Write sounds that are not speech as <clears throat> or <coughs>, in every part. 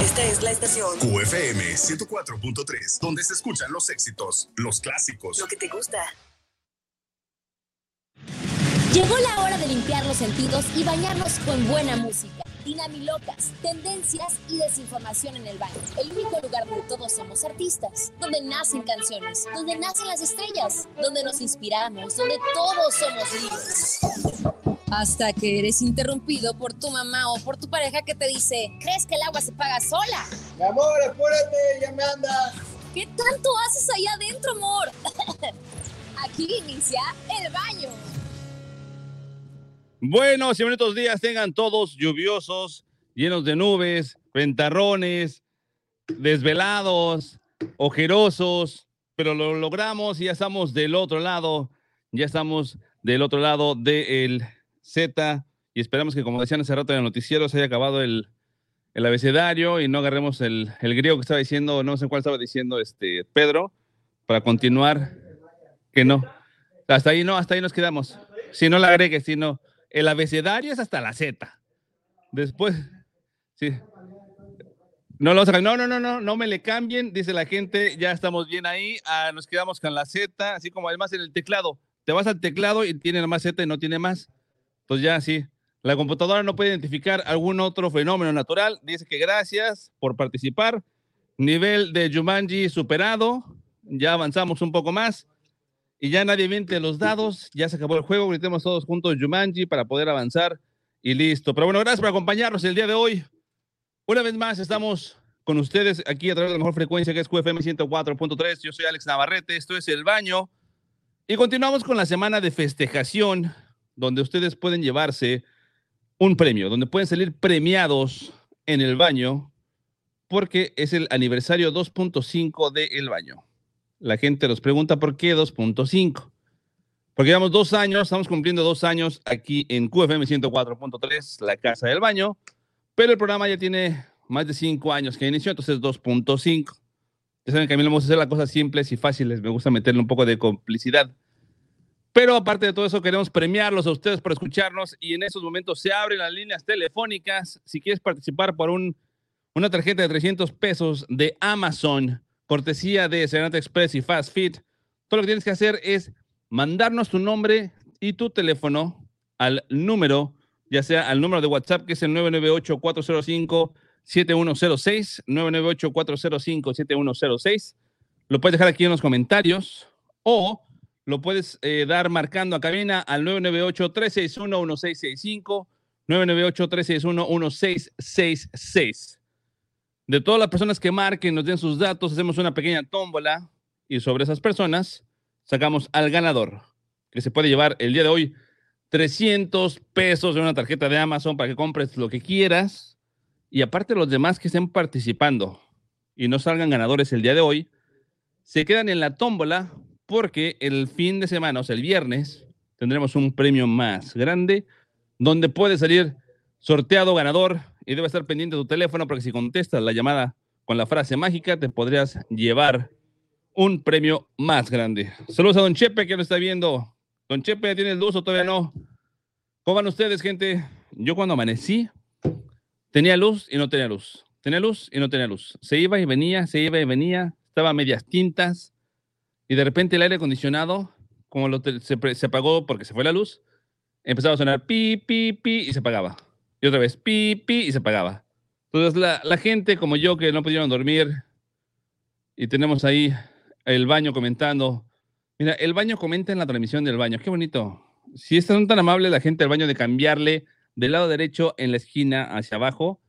Esta es la estación QFM 104.3, donde se escuchan los éxitos, los clásicos. Lo que te gusta. Llegó la hora de limpiar los sentidos y bañarnos con buena música. Dinamilocas, tendencias y desinformación en el baño. El único lugar donde todos somos artistas, donde nacen canciones, donde nacen las estrellas, donde nos inspiramos, donde todos somos libres. Hasta que eres interrumpido por tu mamá o por tu pareja que te dice, ¿crees que el agua se paga sola? Mi amor, apúrate, ya me anda. ¿Qué tanto haces allá adentro, amor? <laughs> Aquí inicia el baño. Buenos y bonitos días tengan todos lluviosos, llenos de nubes, ventarrones, desvelados, ojerosos, pero lo logramos y ya estamos del otro lado, ya estamos del otro lado del Z y esperamos que como decían hace rato en el noticiero se haya acabado el, el abecedario y no agarremos el, el griego que estaba diciendo, no sé cuál estaba diciendo este Pedro, para continuar, que no. Hasta ahí no, hasta ahí nos quedamos. Si no la agregues, si no. El abecedario es hasta la Z. Después, sí. No, lo no, no, no, no, no me le cambien, dice la gente, ya estamos bien ahí, ah, nos quedamos con la Z, así como además en el teclado, te vas al teclado y tiene más Z y no tiene más. Entonces ya sí, la computadora no puede identificar algún otro fenómeno natural, dice que gracias por participar, nivel de Jumanji superado, ya avanzamos un poco más. Y ya nadie miente los dados, ya se acabó el juego, gritemos todos juntos Jumanji para poder avanzar y listo. Pero bueno, gracias por acompañarnos el día de hoy. Una vez más estamos con ustedes aquí a través de la mejor frecuencia que es QFM 104.3. Yo soy Alex Navarrete, esto es El Baño. Y continuamos con la semana de festejación, donde ustedes pueden llevarse un premio, donde pueden salir premiados en el baño, porque es el aniversario 2.5 de El Baño. La gente nos pregunta por qué 2.5. Porque llevamos dos años, estamos cumpliendo dos años aquí en QFM 104.3, la Casa del Baño, pero el programa ya tiene más de cinco años que inició, entonces 2.5. Ya saben que a mí me gusta hacer las cosas simples y fáciles, me gusta meterle un poco de complicidad. Pero aparte de todo eso, queremos premiarlos a ustedes por escucharnos y en esos momentos se abren las líneas telefónicas. Si quieres participar por un, una tarjeta de 300 pesos de Amazon, cortesía de Serenata Express y Fast Fit, todo lo que tienes que hacer es mandarnos tu nombre y tu teléfono al número, ya sea al número de WhatsApp que es el 998-405-7106, 998-405-7106. Lo puedes dejar aquí en los comentarios o lo puedes eh, dar marcando a cabina al 998-361-1665, 998-361-1666. De todas las personas que marquen, nos den sus datos, hacemos una pequeña tómbola y sobre esas personas sacamos al ganador, que se puede llevar el día de hoy 300 pesos de una tarjeta de Amazon para que compres lo que quieras. Y aparte los demás que estén participando y no salgan ganadores el día de hoy, se quedan en la tómbola porque el fin de semana, o sea, el viernes, tendremos un premio más grande donde puede salir sorteado ganador y debe estar pendiente de tu teléfono porque si contestas la llamada con la frase mágica te podrías llevar un premio más grande. Saludos a Don Chepe que lo está viendo. Don Chepe, ¿tiene luz o todavía no? ¿Cómo van ustedes, gente? Yo cuando amanecí tenía luz y no tenía luz. Tenía luz y no tenía luz. Se iba y venía, se iba y venía. Estaba a medias tintas. Y de repente el aire acondicionado, como lo se, se, apagó porque se fue la luz, empezaba a sonar pi, pi, pi y se apagaba. Y otra vez pi, pi y se apagaba. Entonces la, la gente como yo que no pudieron dormir y tenemos ahí el baño comentando. Mira, el baño comenta en la transmisión del baño. Qué bonito. Si están tan amables la gente del baño de cambiarle del lado derecho en la esquina hacia abajo,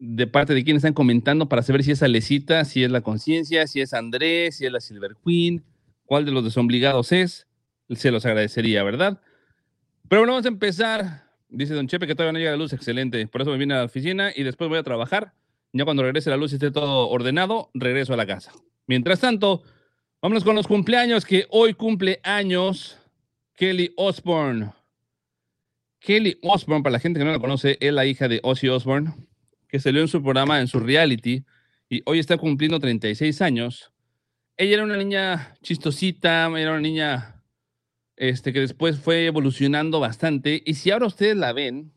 de parte de quienes están comentando para saber si es Alecita, si es la conciencia, si es Andrés, si es la Silver Queen, cuál de los desobligados es. Se los agradecería, ¿verdad? Pero bueno, vamos a empezar. Dice Don Chepe que todavía no llega la luz, excelente. Por eso me vine a la oficina y después voy a trabajar. Ya cuando regrese la luz y esté todo ordenado, regreso a la casa. Mientras tanto, vámonos con los cumpleaños que hoy cumple años Kelly Osbourne. Kelly Osbourne, para la gente que no la conoce, es la hija de Ozzy Osbourne, que salió en su programa, en su reality, y hoy está cumpliendo 36 años. Ella era una niña chistosita, era una niña este, que después fue evolucionando bastante. Y si ahora ustedes la ven,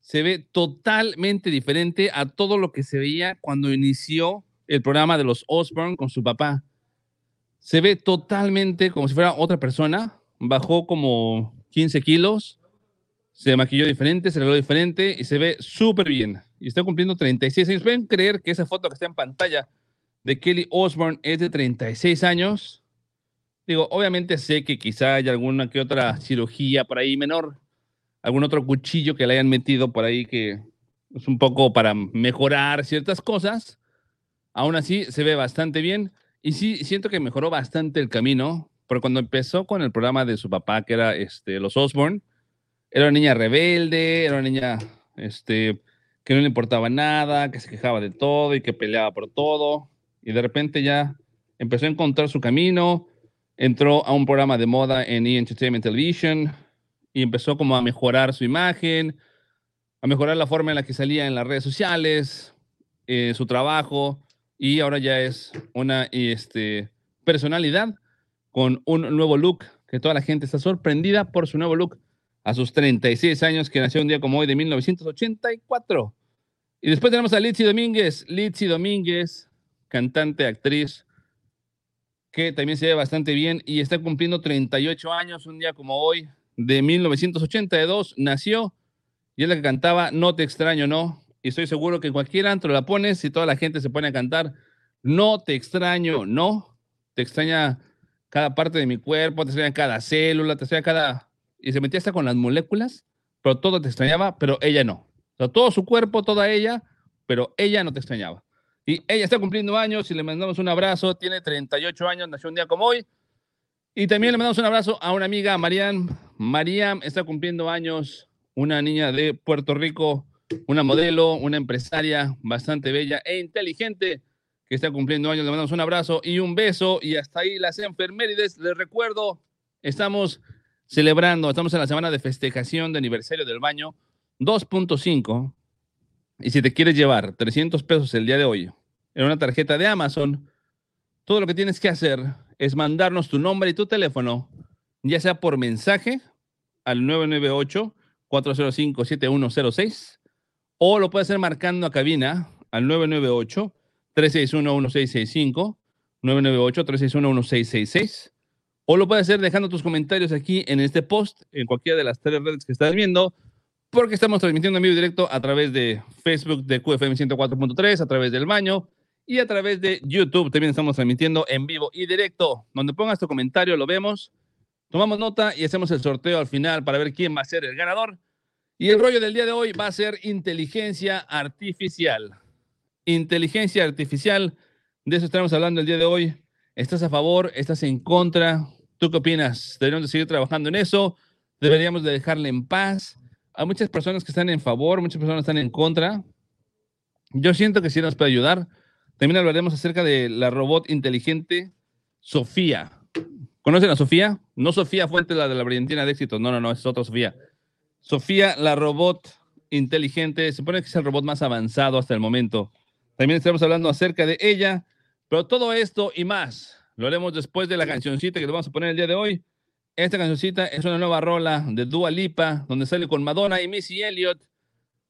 se ve totalmente diferente a todo lo que se veía cuando inició el programa de los Osborne con su papá. Se ve totalmente como si fuera otra persona. Bajó como 15 kilos, se maquilló diferente, se arregló diferente y se ve súper bien. Y está cumpliendo 36 años. ¿Pueden creer que esa foto que está en pantalla de Kelly Osborne es de 36 años? Digo, obviamente sé que quizá haya alguna que otra cirugía por ahí menor, algún otro cuchillo que le hayan metido por ahí que es un poco para mejorar ciertas cosas. Aún así, se ve bastante bien. Y sí, siento que mejoró bastante el camino, porque cuando empezó con el programa de su papá, que era este, los Osborne, era una niña rebelde, era una niña este, que no le importaba nada, que se quejaba de todo y que peleaba por todo. Y de repente ya empezó a encontrar su camino, entró a un programa de moda en E! Entertainment Television y empezó como a mejorar su imagen, a mejorar la forma en la que salía en las redes sociales, eh, su trabajo y ahora ya es una este, personalidad con un nuevo look, que toda la gente está sorprendida por su nuevo look a sus 36 años, que nació un día como hoy de 1984. Y después tenemos a Litzy Domínguez, Litzy Domínguez, cantante, actriz, que también se ve bastante bien y está cumpliendo 38 años, un día como hoy de 1982, nació y es la que cantaba No te extraño, no, y estoy seguro que en cualquier antro la pones y toda la gente se pone a cantar, no te extraño, no, te extraña cada parte de mi cuerpo, te extraña cada célula, te extraña cada... Y se metía hasta con las moléculas, pero todo te extrañaba, pero ella no. Sea, todo su cuerpo, toda ella, pero ella no te extrañaba. Y ella está cumpliendo años y le mandamos un abrazo, tiene 38 años, nació un día como hoy. Y también le mandamos un abrazo a una amiga, Mariam. Mariam está cumpliendo años, una niña de Puerto Rico, una modelo, una empresaria bastante bella e inteligente que está cumpliendo años. Le mandamos un abrazo y un beso. Y hasta ahí las enfermerides. Les recuerdo, estamos celebrando, estamos en la semana de festejación de aniversario del baño 2.5. Y si te quieres llevar 300 pesos el día de hoy en una tarjeta de Amazon, todo lo que tienes que hacer es mandarnos tu nombre y tu teléfono, ya sea por mensaje al 998 405 7106 o lo puedes hacer marcando a cabina al 998-361-1665, 998-361-1666, o lo puedes hacer dejando tus comentarios aquí en este post, en cualquiera de las tres redes que estás viendo, porque estamos transmitiendo en vivo directo a través de Facebook de QFM 104.3, a través del baño y a través de YouTube. También estamos transmitiendo en vivo y directo. Donde pongas tu comentario, lo vemos, tomamos nota y hacemos el sorteo al final para ver quién va a ser el ganador. Y el rollo del día de hoy va a ser inteligencia artificial. Inteligencia artificial, de eso estamos hablando el día de hoy. ¿Estás a favor? ¿Estás en contra? ¿Tú qué opinas? ¿Deberíamos de seguir trabajando en eso? ¿Deberíamos de dejarle en paz? Hay muchas personas que están en favor, muchas personas están en contra. Yo siento que sí nos puede ayudar. También hablaremos acerca de la robot inteligente Sofía. ¿Conocen a Sofía? No Sofía Fuente, la de la brillantina de éxito. No, no, no, es otra Sofía. Sofía, la robot inteligente, se supone que es el robot más avanzado hasta el momento. También estamos hablando acerca de ella, pero todo esto y más lo haremos después de la cancioncita que le vamos a poner el día de hoy. Esta cancioncita es una nueva rola de Dua Lipa, donde sale con Madonna y Missy Elliott.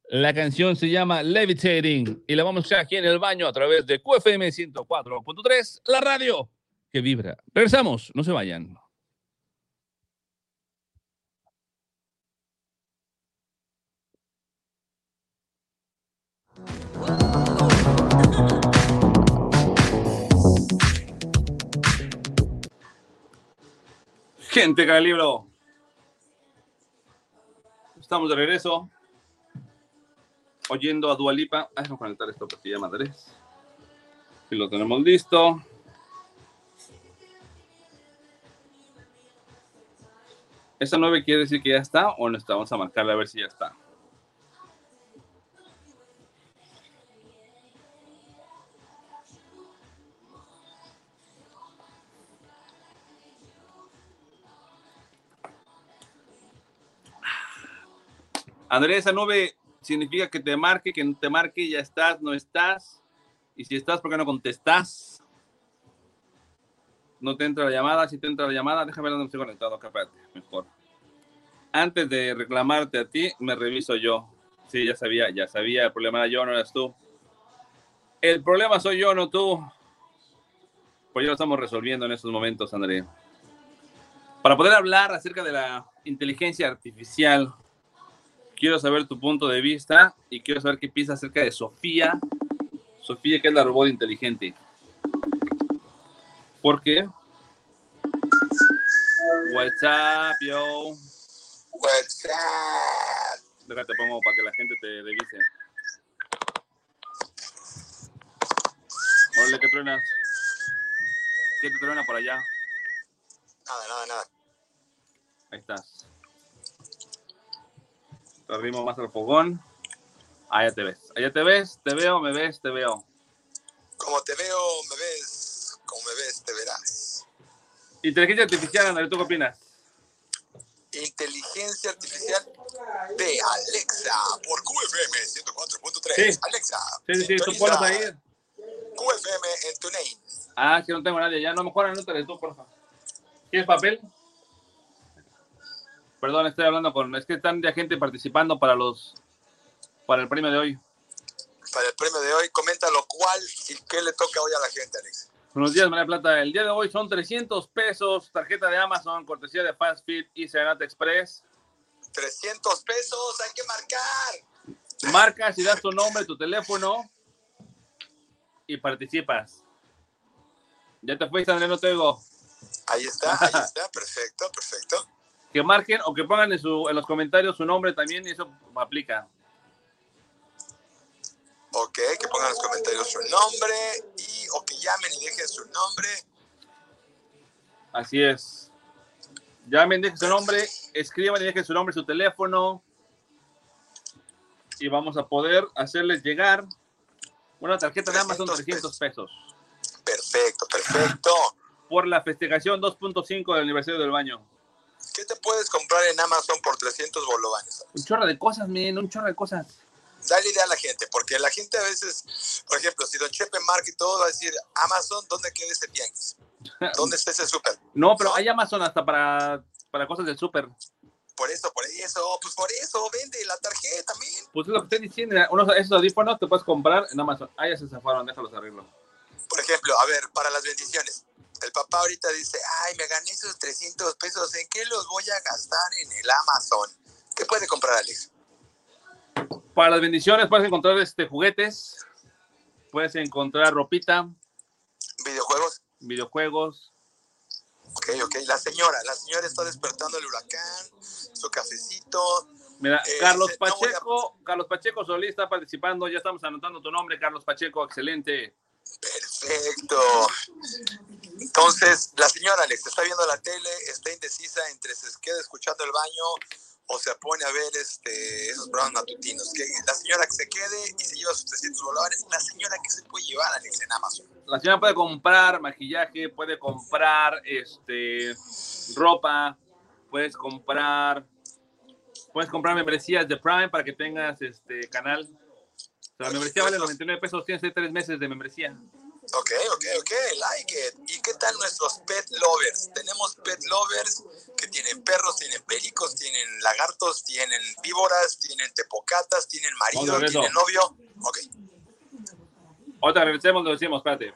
La canción se llama Levitating y la vamos a escuchar aquí en el baño a través de QFM 104.3, la radio que vibra. Regresamos, no se vayan. Gente, cada libro. Estamos de regreso. Oyendo a Dualipa. Vamos a conectar esto porque ya madres. Y lo tenemos listo. ¿Esa 9 quiere decir que ya está o no está? Vamos a marcarle a ver si ya está. Andrés, esa nube significa que te marque, que no te marque, ya estás, no estás. Y si estás, ¿por qué no contestas? No te entra la llamada, si te entra la llamada, déjame ver dónde estoy conectado espérate, mejor. Antes de reclamarte a ti, me reviso yo. Sí, ya sabía, ya sabía. El problema era yo, no eras tú. El problema soy yo, no tú. Pues ya lo estamos resolviendo en estos momentos, André. Para poder hablar acerca de la inteligencia artificial, quiero saber tu punto de vista y quiero saber qué piensas acerca de Sofía. Sofía, que es la robot inteligente. ¿Por qué? What's up, yo? What's up? Déjate pongo para que la gente te revise. Órale, ¿qué truenas? ¿Qué te truena por allá? Nada, nada, nada. Ahí estás. Te arrimo más al fogón. Allá te ves. Allá te ves, te veo, me ves, te veo. Como te veo, me ves. Como me ves, te verás. Inteligencia artificial, André, ¿tú qué opinas? Inteligencia artificial de Alexa por QFM 104.3. Sí. Alexa. Sí, sí, sí, tú pones ahí. QFM en tu name. Ah, que no tengo nadie. Ya no mejor anótale tú, porfa. ¿Quieres papel? Perdón, estoy hablando con. Es que están ya gente participando para los. Para el premio de hoy. Para el premio de hoy, coméntalo cuál y qué le toca hoy a la gente, Alex. Buenos días, María Plata. El día de hoy son 300 pesos, tarjeta de Amazon, cortesía de Fast Fit y Serenata Express. 300 pesos, hay que marcar. Marcas y das tu nombre, tu teléfono y participas. Ya te fuiste, André, no te oigo. Ahí está, ahí está, perfecto, perfecto. Que marquen o que pongan en, su, en los comentarios su nombre también y eso aplica. Ok, que pongan en los comentarios su nombre y o que llamen y dejen su nombre. Así es. Llamen, dejen su nombre, escriban y dejen su nombre, su teléfono. Y vamos a poder hacerles llegar una tarjeta de Amazon 300 pesos Perfecto, perfecto. por la festejación 2.5 del aniversario del baño. ¿Qué te puedes comprar en Amazon por 300 bolovanes? Un chorro de cosas, men, un chorro de cosas. Dale idea a la gente, porque la gente a veces, por ejemplo, si Don Chepe marca y todo, va a decir, Amazon, ¿dónde queda ese tianguis? ¿Dónde está ese súper? <laughs> No, pero hay Amazon hasta para, para cosas del súper. Por eso, por eso, pues por eso, vende la tarjeta, men. Pues es lo que estoy diciendo. Unos, esos audífonos te puedes comprar en Amazon. Ah, ya se zafaron, déjalos arreglo. Por ejemplo, a ver, para las bendiciones. El papá ahorita dice, ay, me gané esos 300 pesos, ¿en qué los voy a gastar en el Amazon? ¿Qué puede comprar, Alex? Para las bendiciones puedes encontrar este, juguetes, puedes encontrar ropita, ¿Videojuegos? videojuegos. Ok, ok. La señora, la señora está despertando el huracán, su cafecito. Mira, Eh, Carlos no a- Pacheco, Carlos Pacheco Solís está participando, ya estamos anotando tu nombre, Carlos Pacheco, excelente. Perfecto. Entonces, la señora Alex está viendo la tele, está indecisa entre se queda escuchando el baño o se pone a ver este, esos programas matutinos. Que la señora que se quede y se lleva sus 300 dólares, la señora que se puede llevar Alex en Amazon. La señora puede comprar maquillaje, puede comprar este ropa, puedes comprar puedes comprar membresías de Prime para que tengas este canal. O sea, la membresía vale 99 pesos, tienes tres meses de membresía. Ok, ok, ok, like it. ¿Y qué tal nuestros pet lovers? Tenemos pet lovers que tienen perros, tienen pericos, tienen lagartos, tienen víboras, tienen tepocatas, tienen marido, tienen novio. Ok. Ahorita regresemos, lo decimos, espérate.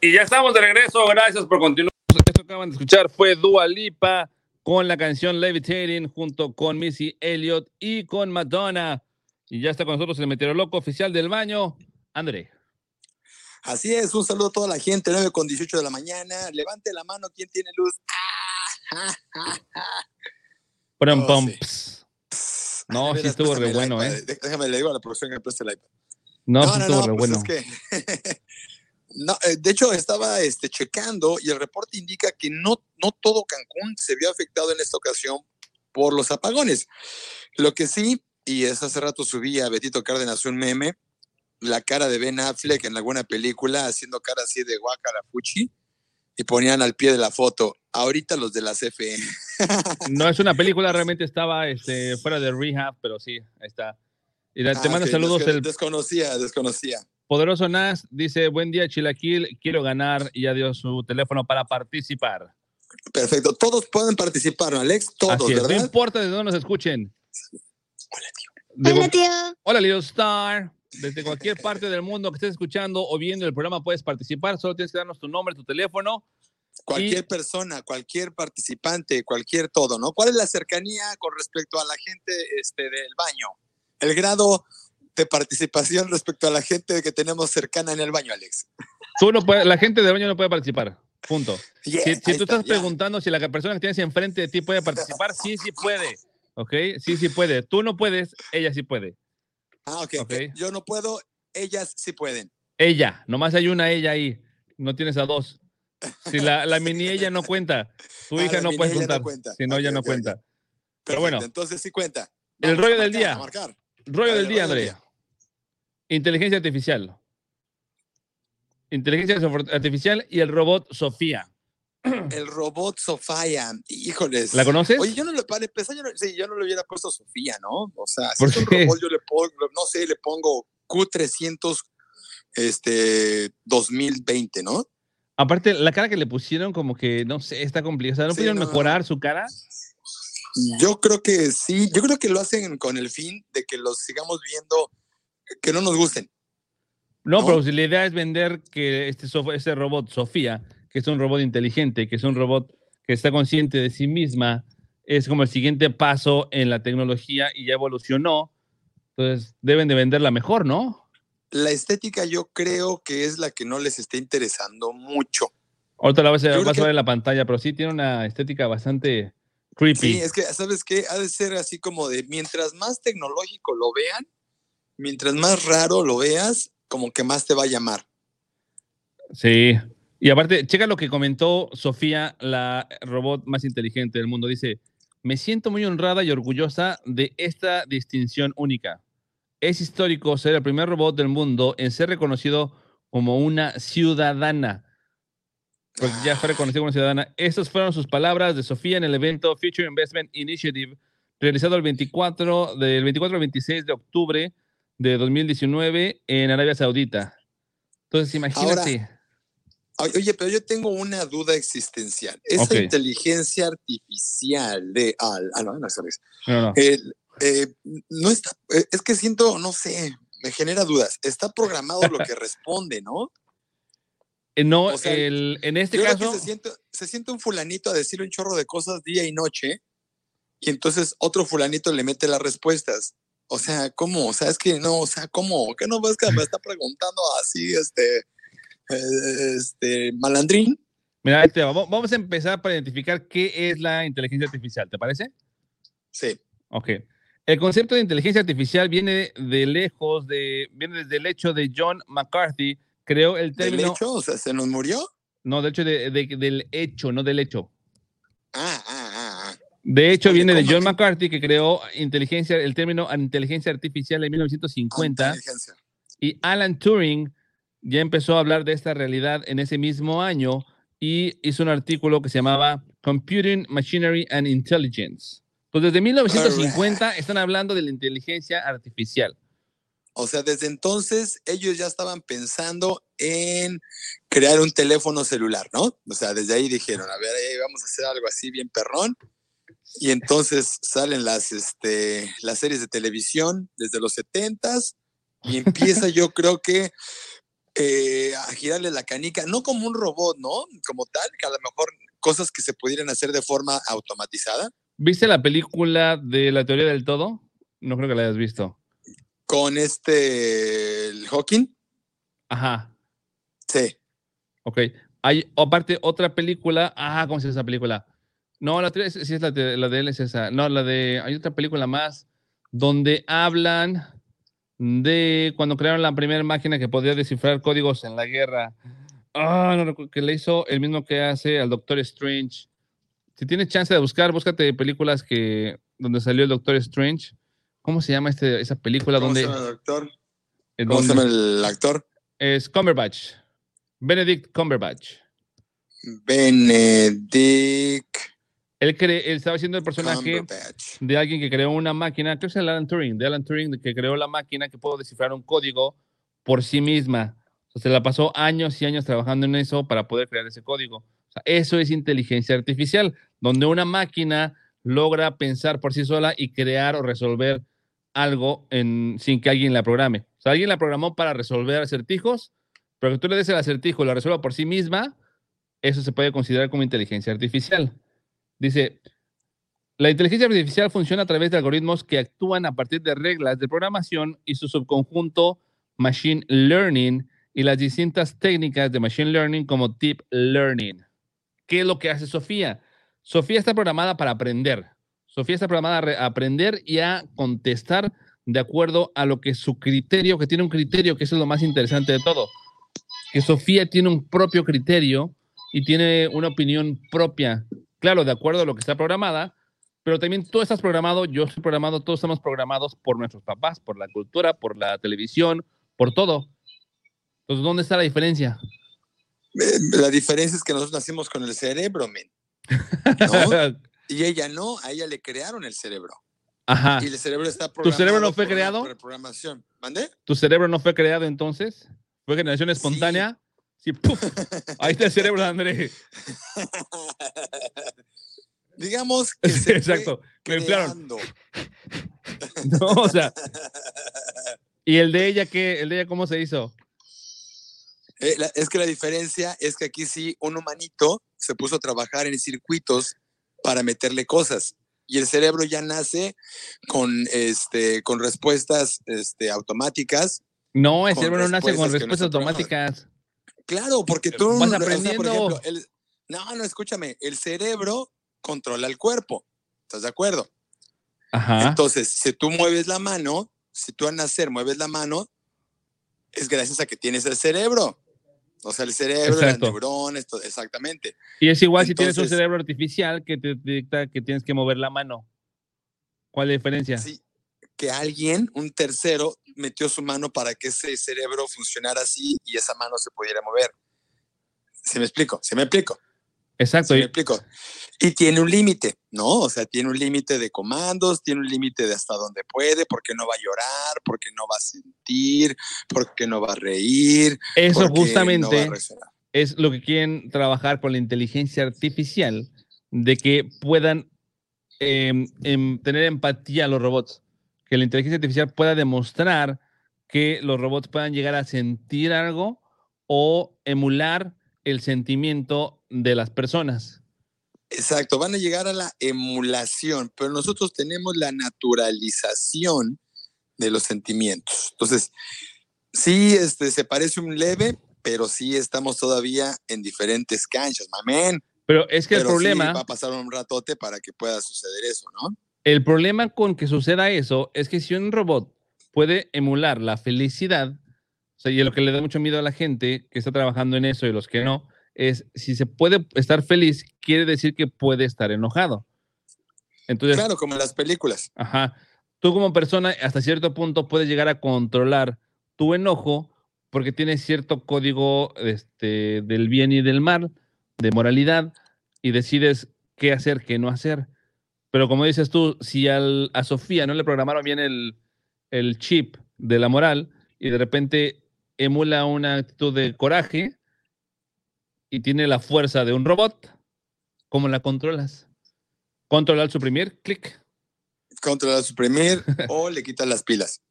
Y ya estamos de regreso, gracias por continuar. Esto que acaban de escuchar fue Dua Lipa con la canción Levitating junto con Missy Elliott y con Madonna. Y ya está con nosotros el meteorólogo oficial del baño, André. Así es, un saludo a toda la gente, 9 con 18 de la mañana. Levante la mano, ¿quién tiene luz? <laughs> Pum, Oh, sí. ps. No, De sí estuvo re bueno. ¿eh? Dé- Déjame, le digo a la producción que preste el iPad. No, sí estuvo re pues bueno. es que- <laughs> No, eh, de hecho, estaba este, checando y el reporte indica que no, no todo Cancún se vio afectado en esta ocasión por los apagones. Lo que sí, y es hace rato subí a Betito Cárdenas un meme, la cara de Ben Affleck en alguna película haciendo cara así de guacala fuchi y ponían al pie de la foto, ahorita los de la CFE. <laughs> No es una película, realmente estaba este, fuera de rehab, pero sí, ahí está. Y la- te Ah, manda ok, saludos desco- el Desconocía, desconocía. poderoso Nas. Dice, buen día Chilaquil, quiero ganar y ya dio su teléfono para participar. Perfecto. Todos pueden participar, ¿no, Alex. Todos, Así es, ¿verdad? No importa de dónde nos escuchen. Hola, tío. De- Hola, tío. Hola, Little Star. Desde cualquier parte del mundo que estés escuchando o viendo el programa puedes participar. Solo tienes que darnos tu nombre, tu teléfono. Cualquier persona, cualquier participante, cualquier todo, ¿no? ¿Cuál es la cercanía con respecto a la gente este, del baño? El grado de participación respecto a la gente que tenemos cercana en el baño, Alex. Tú no puedes, la gente del baño no puede participar. Punto. Yeah, Si, tú está, estás preguntando si la persona que tienes enfrente de ti puede participar, sí, sí puede. ¿Ok? Sí, sí puede. Tú no puedes, ella sí puede. Ah, ok. Ok. Yo no puedo, ellas sí pueden. Ella, nomás hay una ella ahí. No tienes a dos. Si la, la <laughs> mini ella no cuenta, tu Ah, hija no no contar. cuenta. Si no, ella no cuenta. Pero bueno. Entonces sí cuenta. El rollo del día. Rollo del día, Andrea. Inteligencia artificial. Inteligencia artificial y el robot Sofía. <clears throat> El robot Sofía. Híjoles. ¿La conoces? Oye, yo no le para empezar, yo no, sí, yo no le hubiera puesto Sofía, ¿no? O sea, si ¿Por es un robot, yo le pongo, no sé, le pongo Q300 este 2020, ¿no? Aparte, la cara que le pusieron como que, no sé, está complicada. O sea, ¿No Sí, pudieron no. mejorar su cara? Yo creo que sí, yo creo que lo hacen con el fin de que los sigamos viendo, que no nos gusten. No, ¿No? pero si la idea es vender que este, este robot, Sofía, que es un robot inteligente, que es un robot que está consciente de sí misma, es como el siguiente paso en la tecnología y ya evolucionó. Entonces, deben de venderla mejor, ¿no? La estética yo creo que es la que no les está interesando mucho. Ahorita la vas a, vas a ver en la pantalla, pero sí tiene una estética bastante creepy. Sí, es que, ¿sabes qué? Ha de ser así como de, mientras más tecnológico lo vean, mientras más raro lo veas, como que más te va a llamar. Sí. Y aparte, checa lo que comentó Sofía, la robot más inteligente del mundo. Dice, me siento muy honrada y orgullosa de esta distinción única. Es histórico ser el primer robot del mundo en ser reconocido como una ciudadana. Porque ya fue reconocido como una ciudadana. Estas fueron sus palabras de Sofía en el evento Future Investment Initiative, realizado el 24, del 24 al 26 de octubre de 2019 en Arabia Saudita. Entonces, imagínate. Oye, pero yo tengo una duda existencial. Esa Ok. inteligencia artificial de... Ah, ah, no, no. No, no. El, eh, no está, eh, es que siento, no sé, me genera dudas. Está programado lo que <laughs> responde, ¿no? Eh, no, o sea, el- en este Yo creo caso, que se siente, se siente un fulanito a decir un chorro de cosas día y noche y entonces otro fulanito le mete las respuestas. O sea, ¿cómo? O sea, es que no, o sea, ¿cómo? ¿Qué no ves que me está preguntando así, este, este, malandrín? mira. Va- vamos a empezar para identificar qué es la inteligencia artificial, ¿te parece? Sí. Ok. El concepto de inteligencia artificial viene de lejos, de, viene desde el hecho de John McCarthy, creó el ¿Del término, hecho? O sea, ¿se nos murió? no, de hecho, de- de- del hecho, no del hecho. Ah, ah, ah, ah. De hecho, viene de ¿cómo John? McCarthy, que creó inteligencia, el término inteligencia artificial en 1950. Inteligencia. Y Alan Turing ya empezó a hablar de esta realidad en ese mismo año y hizo un artículo que se llamaba Computing, Machinery and Intelligence. Pues desde 1950 están hablando de la inteligencia artificial. O sea, desde entonces ellos ya estaban pensando en crear un teléfono celular, ¿no? O sea, desde ahí dijeron, a ver, vamos a hacer algo así bien perrón. Y entonces salen las, este, las series de televisión desde los 70s y <laughs> empieza yo creo que eh, a girarle la canica, no como un robot, ¿no? Como tal, que a lo mejor cosas que se pudieran hacer de forma automatizada, ¿Viste la película de la teoría del todo? No creo que la hayas visto. con este, el Hawking, Ajá, sí. ok. Hay aparte otra película. Ah, ¿cómo se llama esa película? No, la teoría sí es la la de él, es esa. No, la de. Hay otra película más donde hablan de cuando crearon la primera máquina que podía descifrar códigos en la guerra. Ah, no recuerdo, que le hizo el mismo que hace al Doctor Strange. Si tienes chance de buscar, búscate películas que donde salió el Doctor Strange. ¿Cómo se llama este, esa película ¿Cómo donde, se llama el doctor? eh, ¿Cómo se llama el actor? es Cumberbatch? Benedict Cumberbatch. Benedict Él, estaba haciendo el personaje de alguien que creó una máquina, creo que es el Alan Turing, de Alan Turing, que creó la máquina que pudo descifrar un código por sí misma. O sea, se la pasó años y años trabajando en eso para poder crear ese código. O sea, eso es inteligencia artificial, donde una máquina logra pensar por sí sola y crear o resolver algo en, sin que alguien la programe. O sea, alguien la programó para resolver acertijos, pero que tú le des el acertijo y lo resuelva por sí misma, eso se puede considerar como inteligencia artificial. Dice, la inteligencia artificial funciona a través de algoritmos que actúan a partir de reglas de programación y su subconjunto Machine Learning y las distintas técnicas de Machine Learning como Deep Learning. ¿Qué es lo que hace Sofía? Sofía está programada para aprender. Sofía está programada a aprender y a contestar de acuerdo a lo que su criterio, que tiene un criterio que es lo más interesante de todo, que Sofía tiene un propio criterio y tiene una opinión propia, claro, de acuerdo a lo que está programada, pero también tú estás programado, yo estoy programado, todos estamos programados por nuestros papás, por la cultura, por la televisión, por todo. Entonces, ¿dónde está la diferencia? Eh, La diferencia es que nosotros nacimos con el cerebro, men. ¿no? <laughs> y ella no, a ella le crearon el cerebro. Ajá. Y el cerebro está programado. cerebro no fue por creado? Programación. ¿Mande? ¿Tu cerebro no fue creado entonces? ¿Fue generación espontánea? Sí, ¡puf! Ahí está el cerebro de André. <laughs> Digamos que se Exacto. Me creando. <laughs> No, o sea. ¿Y el de ella qué? ¿El de ella cómo se hizo? Eh, la- es que la diferencia es que aquí sí un humanito se puso a trabajar en circuitos para meterle cosas y el cerebro ya nace con este con respuestas este, automáticas. No, el cerebro no nace con respuestas automáticas. Claro, porque tú Vas o sea, por aprendiendo. ejemplo, el- no, no, escúchame, el cerebro controla el cuerpo. ¿Estás de acuerdo? Ajá. Entonces, si tú mueves la mano, si tú al nacer mueves la mano, es gracias a que tienes el cerebro. O sea, el cerebro, las Exacto. neuronas, todo- exactamente. Y es igual si tienes un cerebro artificial que te dicta que tienes que mover la mano. ¿Cuál es la diferencia? Sí, que alguien, un tercero, metió su mano para que ese cerebro funcionara así y esa mano se pudiera mover. ¿Se me explico? ¿Se me explico? Exacto. ¿Se me explico? Y tiene un límite, ¿no? O sea, tiene un límite de comandos, tiene un límite de hasta dónde puede, porque no va a llorar, porque no va a sentir, porque no va a reír. Eso no justamente es lo que quieren trabajar con la inteligencia artificial, de que puedan em, em, tener empatía a los robots, que la inteligencia artificial pueda demostrar que los robots puedan llegar a sentir algo o emular el sentimiento de las personas. Exacto, van a llegar a la emulación, pero nosotros tenemos la naturalización de los sentimientos. Entonces, sí, este, se parece un leve, pero sí estamos todavía en diferentes canchas, mamén. Pero es que el Pero sí problema... va a pasar un ratote para que pueda suceder eso, ¿no? El problema con que suceda eso es que si un robot puede emular la felicidad, o sea, y lo que le da mucho miedo a la gente que está trabajando en eso y los que no, es si se puede estar feliz, quiere decir que puede estar enojado. Entonces, Claro, como en las películas. ajá, tú como persona hasta cierto punto puedes llegar a controlar tu enojo porque tienes cierto código este, del bien y del mal, de moralidad, y decides qué hacer, qué no hacer. Pero como dices tú, si al- a Sofía no le programaron bien el, el chip de la moral y de repente emula una actitud de coraje y tiene la fuerza de un robot, ¿cómo la controlas? Controlar, suprimir, clic. Controlar, suprimir <laughs> o le quitan las pilas.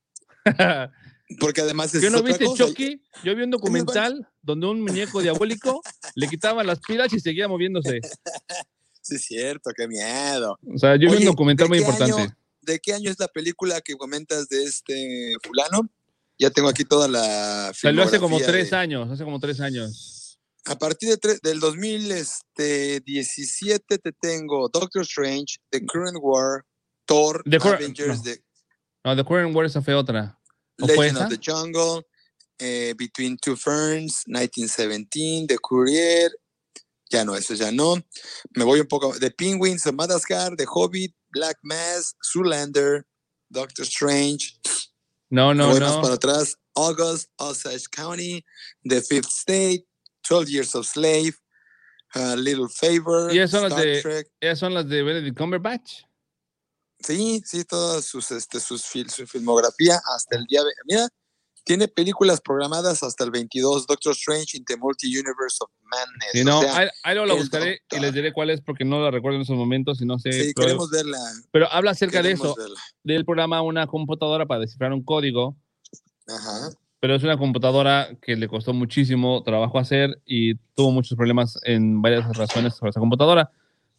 Porque además es ¿Qué no otra viste cosa. Chucky? Yo vi un <laughs> documental donde un muñeco diabólico le quitaban las pilas y seguía moviéndose. Sí, es cierto, qué miedo. O sea, yo vi un documental ¿de muy importante. año? ¿De qué año es la película que comentas de este fulano? Ya tengo aquí toda la Salió hace como tres de- años, hace como tres años. A partir de tre- del 2017 te tengo Doctor Strange, The Current War, Thor, The Avengers, no. The No, The Current War esa fue otra. ¿O fue Legend esa? of the Jungle, eh, Between Two Ferns, 1917, The Courier, ya no, eso ya no. Me voy un poco, The Penguins of Madagascar, The Hobbit, Black Mass, Zoolander, Doctor Strange, No, me no, voy más para no. atrás, August, Osage County, The Fifth State, 12 Years of Slave, uh, Little Favor, Y esas son las Star de- Trek. Esas son las de Benedict Cumberbatch. Sí, sí, toda sus, este, sus fil- su filmografía hasta el día. de- Mira, tiene películas programadas hasta el 22, Doctor Strange in the Multi-Universe of Madness. Si no, o sea, ahí, ahí luego la buscaré y les diré cuál es porque no la recuerdo en esos momentos y no sé. sí, pero, queremos verla. pero habla acerca de eso, verla. del programa una computadora para descifrar un código, Ajá. pero es una computadora que le costó muchísimo trabajo hacer y tuvo muchos problemas en varias razones sobre esa computadora.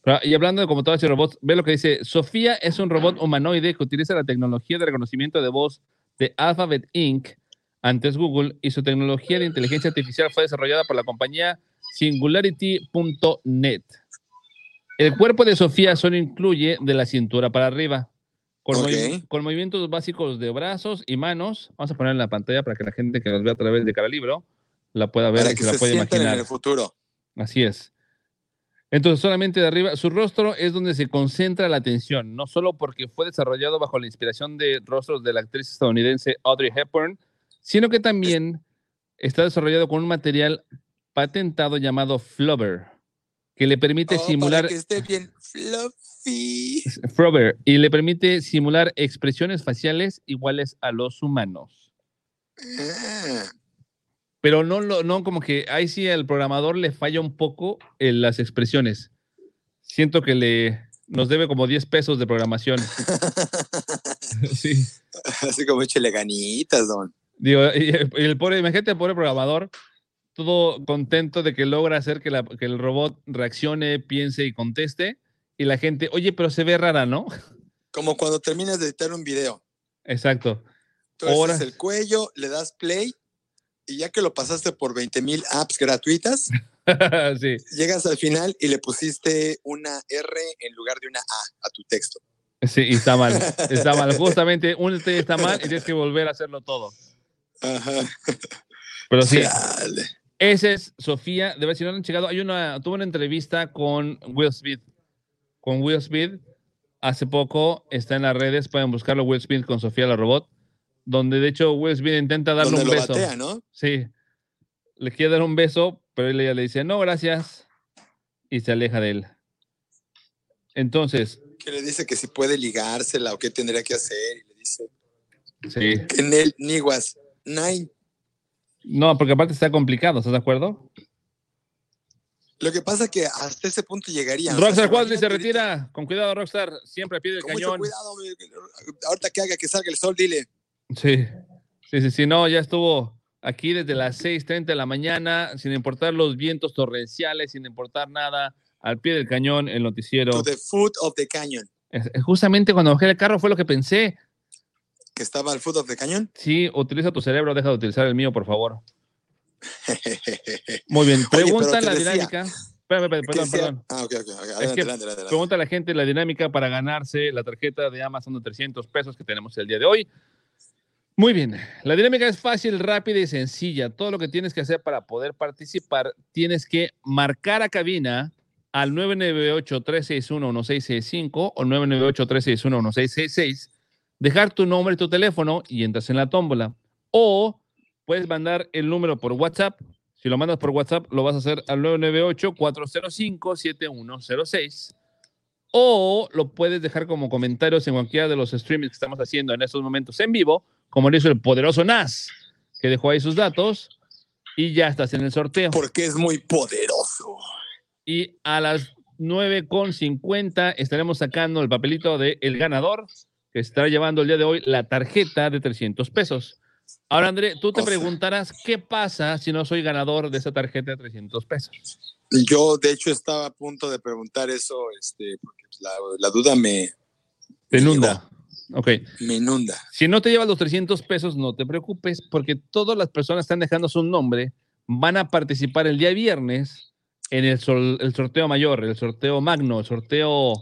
Pero- y hablando de computadoras y robots, ve lo que dice, Sofía es un robot humanoide que utiliza la tecnología de reconocimiento de voz de Alphabet Inc., antes Google, y su tecnología de inteligencia artificial fue desarrollada por la compañía Singularity.net. El cuerpo de Sofía solo incluye de la cintura para arriba, con, Ok. movi- con movimientos básicos de brazos y manos. Vamos a poner en la pantalla para que la gente que nos vea a través de cada libro la pueda ver Para y que se la pueda sientan en imaginar. el futuro. Así es. Entonces, solamente de arriba, su rostro es donde se concentra la atención, no solo porque fue desarrollado bajo la inspiración de rostros de la actriz estadounidense Audrey Hepburn, sino que también está desarrollado con un material patentado llamado Flubber, que le permite Oh, simular Para que esté bien fluffy. Flubber y le permite simular expresiones faciales iguales a los humanos. Ah, Pero no, lo- no como que ahí sí al programador le falla un poco en las expresiones. Siento que le nos debe como 10 pesos de programación. <laughs> <laughs> sí. Así como échele ganitas, don. Digo, <laughs> y el, pobre, imagínate el pobre programador, todo contento de que logra hacer que, la- que el robot reaccione, piense y conteste. Y la gente, oye, pero se ve rara, ¿no? Como cuando terminas de editar un video. Exacto. Horas. el cuello, le das play y ya que lo pasaste por 20 mil apps gratuitas, <laughs> sí. llegas al final y le pusiste una R en lugar de una A a tu texto. Sí, y está mal. Está mal. <laughs> Justamente un T está mal y tienes que volver a hacerlo todo. Ajá. Pero sí, Chale. ese es Sofía. De ver si no han llegado. Hay una, tuvo una entrevista con Will Smith. Con Will Smith hace poco. Está en las redes. Pueden buscarlo. Will Smith con Sofía la robot. Donde de hecho Will Smith intenta darle Donde un lo beso. batea, ¿no? Sí. Le quiere dar un beso, pero ella le dice, no, gracias. Y se aleja de él. Entonces, Que le dice que si puede ligársela o qué tendría que hacer. Y le dice sí. que en el Niguas Nine. No, porque aparte está complicado, ¿estás de acuerdo? Lo que pasa que hasta ese punto llegaría. o sea, Rockstar se Quadri se ahorita- retira. Con cuidado, Rockstar. Siempre a pie del Con mucho cañón. cuidado. mi- Ahorita que haga que salga el sol, dile. Sí, sí, sí, sí, no, ya estuvo aquí desde las 6:30 de la mañana, sin importar los vientos torrenciales, sin importar nada, al pie del cañón, el noticiero. To the foot of the canyon. Es- es Justamente cuando bajé del carro fue lo que pensé. Que estaba al foot of the canyon. Sí, utiliza tu cerebro, deja de utilizar el mío, por favor. <laughs> Muy bien, pregunta te la decía, dinámica. Espérame, espérame, ¿Qué perdón, decía? perdón. Ah, ok, ok. ok. Adelante, que adelante, adelante, adelante. Pregunta a la gente la dinámica para ganarse la tarjeta de Amazon de 300 pesos que tenemos el día de hoy. Muy bien, la dinámica es fácil, rápida y sencilla. Todo lo que tienes que hacer para poder participar, tienes que marcar a cabina al 998-361-1665 o 998-361-1666, dejar tu nombre y tu teléfono y entras en la tómbola. O puedes mandar el número por WhatsApp. Si lo mandas por WhatsApp, lo vas a hacer al 998-405-7106. O lo puedes dejar como comentarios en cualquiera de los streamings que estamos haciendo en estos momentos en vivo, como lo hizo el poderoso Nas, que dejó ahí sus datos y ya estás en el sorteo. Porque es muy poderoso. Y a las 9.50 estaremos sacando el papelito de el ganador, que estará llevando el día de hoy la tarjeta de 300 pesos. Ahora, André, tú te preguntarás, ¿qué pasa si no soy ganador de esa tarjeta de 300 pesos? Yo, de hecho, estaba a punto de preguntar eso, este, porque la, la duda me, Te inunda. Ok. me inunda. Si no te llevas los 300 pesos, no te preocupes, porque todas las personas que están dejando su nombre van a participar el día viernes en el, sol- el sorteo mayor, el sorteo magno, el sorteo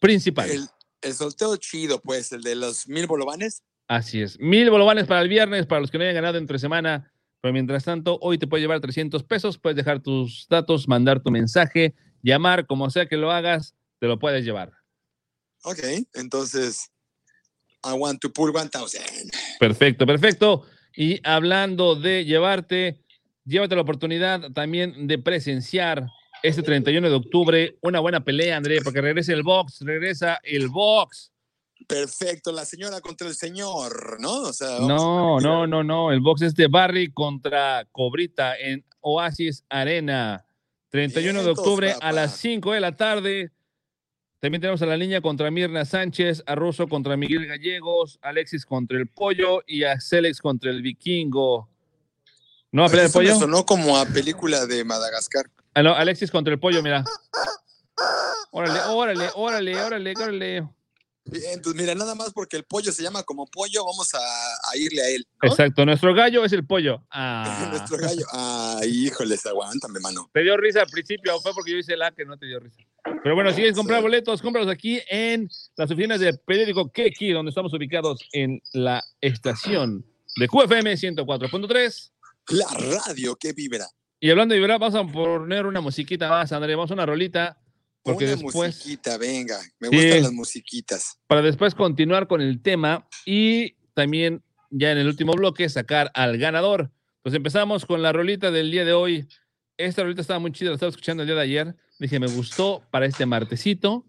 principal. El, el sorteo chido, pues, el de los mil bolovanes. Así es. Mil bolovanes para el viernes, para los que no hayan ganado entre semana. Pero mientras tanto, hoy te puedes llevar 300 pesos, puedes dejar tus datos, mandar tu mensaje, llamar, como sea que lo hagas, te lo puedes llevar. Ok, entonces, I want to pull 1000. Perfecto, perfecto. Y hablando de llevarte, llévate la oportunidad también de presenciar este 31 de octubre una buena pelea, André, porque regresa el box, regresa el box. Perfecto, la señora contra el señor, ¿no? O sea, vamos No, no, no, no. El box es de Barry contra Cobrita en Oasis Arena. 31 de octubre papá. a las 5 de la tarde. También tenemos a la niña contra Mirna Sánchez, a Russo contra Miguel Gallegos, Alexis contra el Pollo y a Celex contra el Vikingo. ¿No va a pelear el Eso me Pollo? sonó como a película de Madagascar. Ah, no, Alexis contra el Pollo, mira. <laughs> Órale, órale, órale, órale, órale. Bien, pues mira, nada más porque el pollo se llama como pollo, vamos a, a irle a él. ¿no? Exacto, nuestro gallo es el Pollo. Ah. <laughs> Nuestro gallo. Ay, híjoles, aguántame, mano. Te dio risa al principio, fue porque yo hice la que no te dio risa. Pero bueno, si quieres comprar boletos, cómpralos aquí en las oficinas de periódico Keki, donde estamos ubicados en la estación de QFM 104.3. La radio que vibra. Y hablando de vibrar, vamos a poner una musiquita más, André. Vamos a una rolita, porque Una después, musiquita, venga. Me Sí. gustan las musiquitas. para después continuar con el tema y también ya en el último bloque sacar al ganador. Pues empezamos con la rolita del día de hoy. Esta rolita estaba muy chida, la estaba escuchando el día de ayer. Dije, me gustó para este martesito.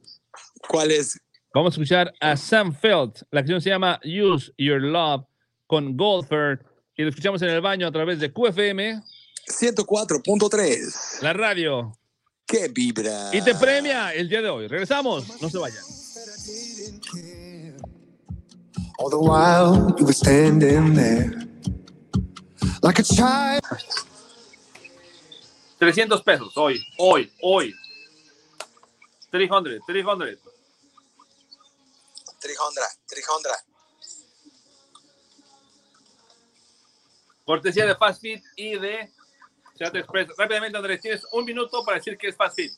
¿Cuál es? Vamos a escuchar a Sam Felt. La canción se llama Use Your Love con Goldberg. Y lo escuchamos en el baño a través de QFM, 104.3. la radio. Que vibra. Y te premia el día de hoy. Regresamos. No se vayan. All the while you were standing there like a child. 300 pesos hoy, hoy, hoy. 300, 300. 300, 300. Cortesía de Fast Fit y de Chat Express. Rápidamente, Andrés, tienes un minuto para decir que es Fit.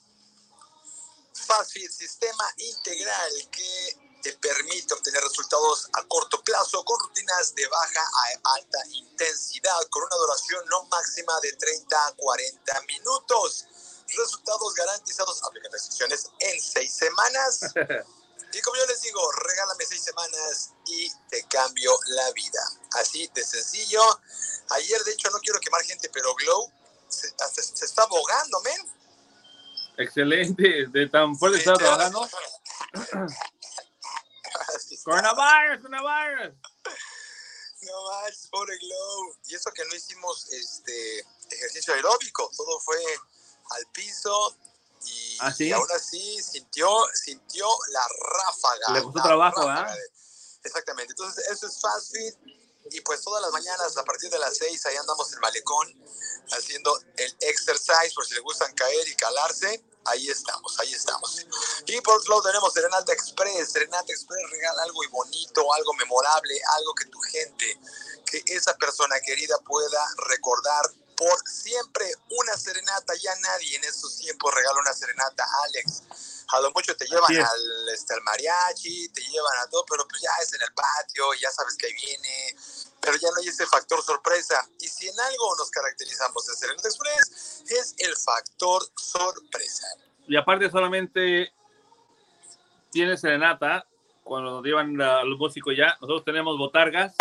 FastFit, sistema integral que te permite obtener resultados a corto plazo con rutinas de baja a alta intensidad, con una duración no máxima de 30 a 40 minutos. Resultados garantizados, aplican restricciones en seis semanas. <laughs> Y como yo les digo, regálame seis semanas y te cambio la vida. Así de sencillo. Ayer, de hecho, no quiero quemar gente, pero Glow se, hasta se está abogando, men. Excelente, de tan fuerte estás Literal. trabajando. Está. <coughs> Coronavirus, coronavirus. No más, pobre Glow. Y eso que no hicimos este ejercicio aeróbico, todo fue al piso y, ¿Ah, sí? y aún así sintió, sintió la ráfaga. Le costó trabajo, ¿ah? de- Exactamente. Entonces, eso es fast. Y pues todas las mañanas, a partir de las 6, ahí andamos en Malecón haciendo el exercise, por si les gustan caer y calarse. Ahí estamos, ahí estamos. Y por otro lado tenemos Serenata Express. Serenata Express regala algo y bonito, algo memorable, algo que tu gente, que esa persona querida pueda recordar por siempre. Una serenata, ya nadie en estos tiempos regala una serenata, Alex. A lo mucho te llevan Así al, este, al mariachi, te llevan a todo, pero pues ya es en el patio, ya sabes que ahí viene, pero ya no hay ese factor sorpresa. Y si en algo nos caracterizamos en Serenata Express, es el factor sorpresa. Y aparte solamente tienes serenata cuando nos llevan a los músicos ya. Nosotros tenemos botargas.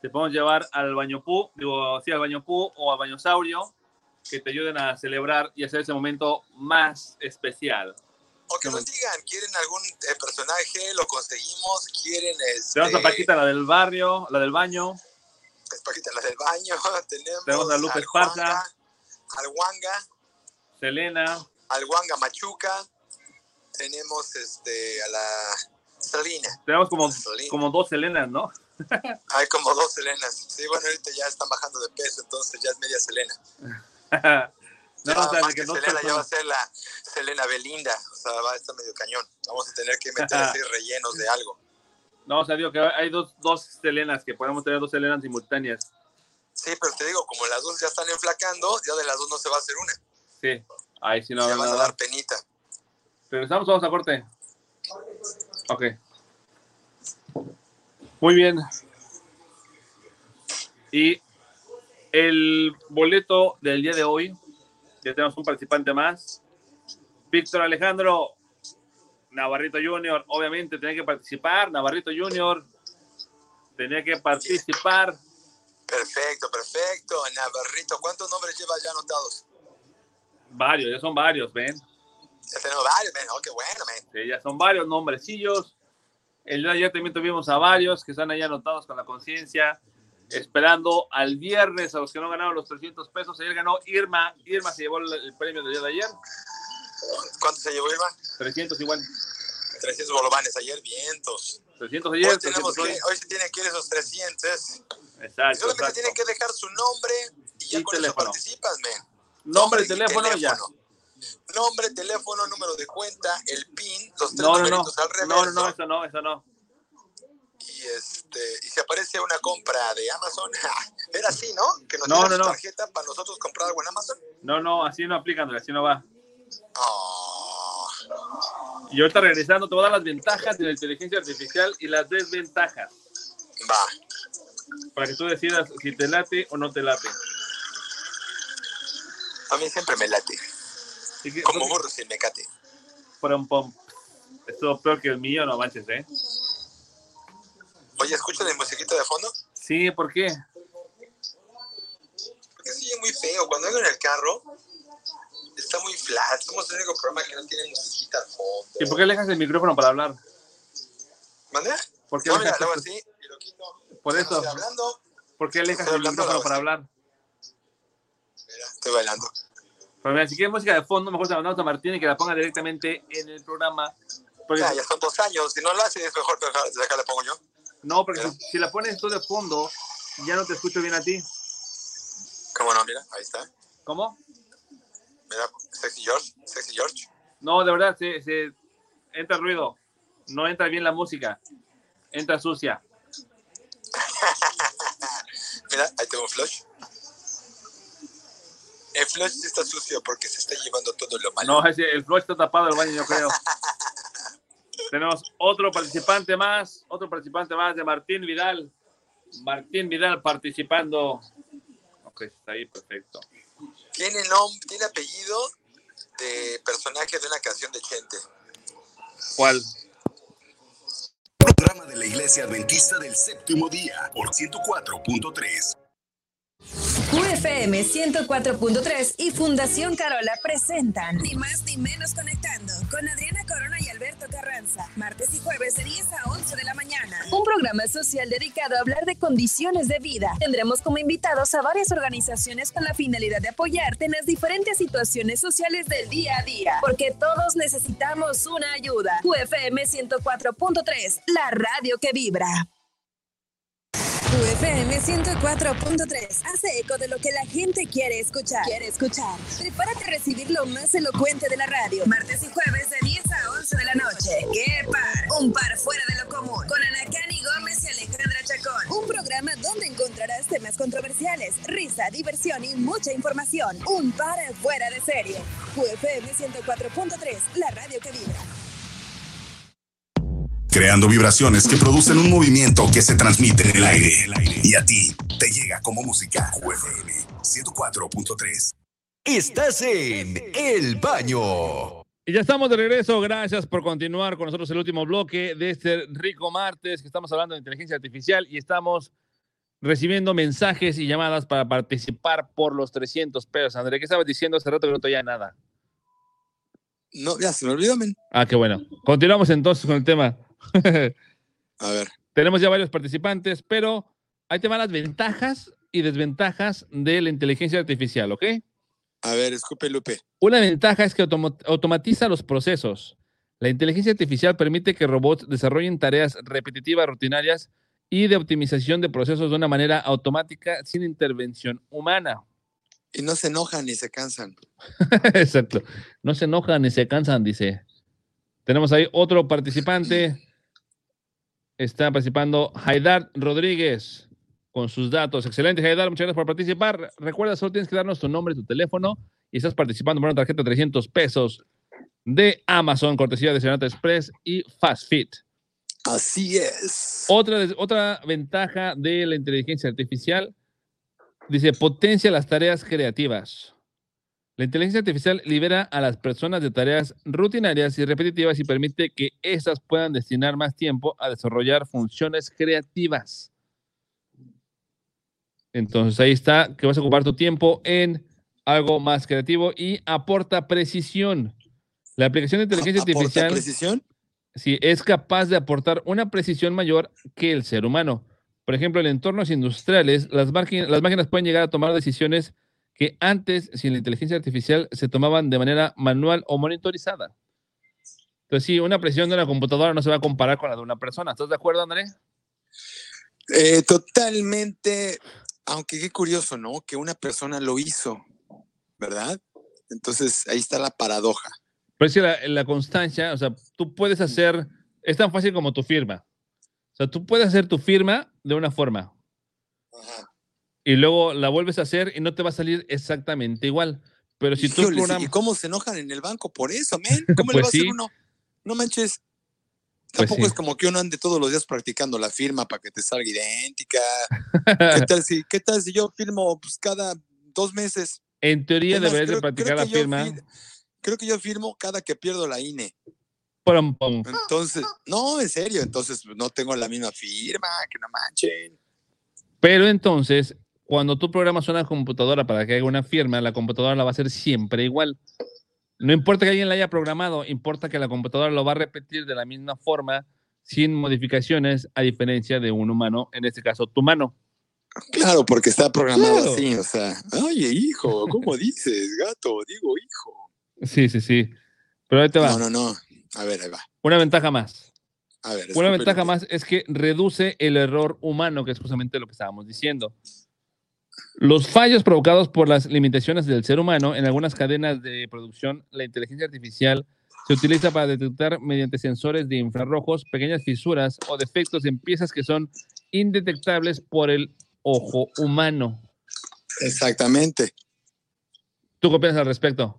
Te podemos llevar al baño pu, digo, sí, al baño pu o al baño saurio, que te ayuden a celebrar y hacer ese momento más especial. O que nos digan, ¿quieren algún eh, personaje? Lo conseguimos. ¿Quieren este, Tenemos a Paquita, la del barrio, la del baño. es Paquita, la del baño? <laughs> Tenemos, Tenemos a Lupe Esparza. Al Wanga, Selena, al Wanga Machuca. Tenemos este, a la Selena. tenemos como, Selena. como dos Selenas, ¿no? <laughs> Hay como dos Selenas. Sí, bueno, ahorita ya están bajando de peso, entonces ya es media Selena. <laughs> no, o sea, que que Selena ya va a ser la Selena Belinda. O sea, va a estar medio cañón. Vamos a tener que meter así rellenos de algo. No, o sea, digo que hay dos, dos Selenas, que podemos tener dos Selenas simultáneas. Sí, pero te digo, como las dos ya están enflacando, ya de las dos no se va a hacer una. Sí, ahí sí no ya van a dar penita. Regresamos, vamos a corte. Ok. Muy bien. Y el boleto del día de hoy, ya tenemos un participante más. Víctor Alejandro Navarrito Junior, obviamente tenía que participar. Navarrito Junior tenía que participar. Perfecto, perfecto. Navarrito, ¿cuántos nombres llevas ya anotados? Varios, ya son varios, ven. Ya tenemos varios, men. Oh, qué bueno. Sí, ya son varios nombrecillos. El día de ayer también tuvimos a varios que están ahí anotados con la conciencia, esperando al viernes a los que no ganaron los 300 pesos. Ayer ganó Irma. Irma se llevó el premio del día de ayer. ¿Cuánto se llevó Irma? 300 igual. 300 bolovanes ayer, vientos. 300 Hoy, ayer. tenemos 300 hoy. que, hoy se tienen que ir esos 300. Y Exacto, solamente exacto. tienen que dejar su nombre y ya Y con teléfono. eso participas, men. Nombre, y teléfono, ya. Nombre, teléfono, número de cuenta, el PIN, los tres No, no, no. al reverso. No, no, no, eso no, eso no. Y, este, y si aparece una compra de Amazon, <laughs> era así, ¿no? Que nos No, no, tarjeta para nosotros comprar algo en Amazon. No, no, así no aplican, así no va. Y ahorita regresando, te voy a dar las ventajas de la inteligencia artificial y las desventajas. va. Para que tú decidas si te late o no te late. A mí siempre me late. Que- Como burro sin mecate. Pum, pum. Estuvo peor que el mío, no manches, ¿eh? Oye, ¿escuchas mi musiquita de fondo? Sí, ¿por qué? Porque sigue muy feo. Cuando vengo en el carro, está muy flat. Somos el único programa que no tiene musiquita al fondo. ¿Y por qué alejas el micrófono para hablar? ¿Mande? ¿Por qué No, mira, luego así y lo quito. Por eso. Estoy hablando. ¿Por qué alejas el micrófono la para hablar? Mira, estoy bailando. Pero mira, si quieres música de fondo, mejor se la mandamos a Martín y que la ponga directamente en el programa. Porque, Ya, ya son dos años. Si no lo hacen, es mejor que acá, le pongo yo. no, porque si, si la pones tú de fondo, ya no te escucho bien a ti. ¿Cómo no? Mira, ahí está. ¿Cómo? Sexy George. Sexy George. No, de verdad, se, se- entra ruido. No entra bien la música. Entra sucia. <laughs> Mira, ahí tengo flush. El flush está sucio porque se está llevando todo lo malo. No, ese- el flush está tapado el baño, yo creo. <laughs> Tenemos otro participante más, otro participante más de Martín Vidal. Martín Vidal participando. Ok, está ahí, perfecto. Tiene nombre, tiene apellido de personaje de una canción de Chente. ¿Cuál? Programa de la Iglesia Adventista del Séptimo Día por 104.3. UFM 104.3 y Fundación Carola presentan Ni más ni menos conectando con Adriana Corona y Alberto Carranza. Martes y jueves de 10 a 11 de la mañana. Un programa social dedicado a hablar de condiciones de vida. Tendremos como invitados a varias organizaciones con la finalidad de apoyarte en las diferentes situaciones sociales del día a día. Porque todos necesitamos una ayuda. UFM 104.3, la radio que vibra. UFM 104.3 hace eco de lo que la gente quiere escuchar. Quiere escuchar. Prepárate a recibir lo más elocuente de la radio. Martes y jueves de 10 a 11 de la noche. ¡Qué par! Un par fuera de lo común. Con Ana Cani Gómez y Alejandra Chacón. Un programa donde encontrarás temas controversiales, risa, diversión y mucha información. Un par fuera de serie. UFM 104.3, la radio que vibra. Creando vibraciones que producen un movimiento que se transmite en el aire. Y a ti te llega como música. UFM 104.3. Estás en El Baño. Y ya estamos de regreso. Gracias por continuar con nosotros el último bloque de este rico martes que estamos hablando de inteligencia artificial y estamos recibiendo mensajes y llamadas para participar por los 300 pesos. André, ¿qué estabas diciendo hace rato que no te oía nada? No, ya se me olvidó, men. Ah, qué bueno. Continuamos entonces con el tema. A ver. <laughs> Tenemos ya varios participantes, pero ahí te van las ventajas y desventajas de la inteligencia artificial, ¿ok? A ver, escupe Lupe. Una ventaja es que automatiza los procesos. La inteligencia artificial permite que robots desarrollen tareas repetitivas, rutinarias y de optimización de procesos de una manera automática sin intervención humana. Y no se enojan ni se cansan. <laughs> Exacto. No se enojan ni se cansan, dice. Tenemos ahí otro participante. Está participando Haidar Rodríguez con sus datos. Excelente, Haidar. Muchas gracias por participar. Recuerda, solo tienes que darnos tu nombre y tu teléfono y estás participando por una tarjeta de 300 pesos de Amazon, cortesía de Senata Express y Fast Fit. Así es. Otra, otra ventaja de la inteligencia artificial dice potencia las tareas creativas. La inteligencia artificial libera a las personas de tareas rutinarias y repetitivas y permite que éstas puedan destinar más tiempo a desarrollar funciones creativas. Entonces ahí está, que vas a ocupar tu tiempo en algo más creativo y aporta precisión. La aplicación de inteligencia ¿Aporta artificial precisión? si es capaz de aportar una precisión mayor que el ser humano. Por ejemplo, en entornos industriales, las máquinas pueden llegar a tomar decisiones que antes, sin la inteligencia artificial, se tomaban de manera manual o monitorizada. Entonces, sí, una precisión de una computadora no se va a comparar con la de una persona. ¿Estás de acuerdo, André? Eh, totalmente, aunque qué curioso, ¿no? Que una persona lo hizo, ¿verdad? Entonces, ahí está la paradoja. Pero es que la, la constancia, o sea, tú puedes hacer, es tan fácil como tu firma. O sea, tú puedes hacer tu firma de una forma Ajá. Y luego la vuelves a hacer y no te va a salir exactamente igual. Pero si tú programas... ¿Y cómo se enojan en el banco por eso, men? <laughs> ¿Cómo le Pues va a hacer uno? No manches. Pues Tampoco sí. es como que uno ande todos los días practicando la firma para que te salga idéntica. ¿Qué <laughs> tal si, qué tal si yo firmo pues, cada dos meses? En teoría deberías de practicar la firma. fir- creo que yo firmo cada que pierdo la INE. Pum, pum. Entonces, no, en serio, entonces pues, no tengo la misma firma, que no manchen. Pero entonces, cuando tú programas una computadora para que haga una firma, la computadora la va a hacer siempre igual. No importa que alguien la haya programado, importa que la computadora lo va a repetir de la misma forma, sin modificaciones, a diferencia de un humano, en este caso tu mano. Claro, porque está programado Claro. así, o sea, oye, hijo, <laughs> ¿cómo dices, gato? Digo, hijo. Sí, sí, sí. Pero ahí te va. No, no, no. A ver, ahí va. Una ventaja más. A ver, Una ventaja más es que reduce el error humano, que es justamente lo que estábamos diciendo. Los fallos provocados por las limitaciones del ser humano en algunas cadenas de producción, la inteligencia artificial se utiliza para detectar mediante sensores de infrarrojos pequeñas fisuras o defectos en piezas que son indetectables por el ojo humano. Exactamente. ¿Tú qué opinas al respecto?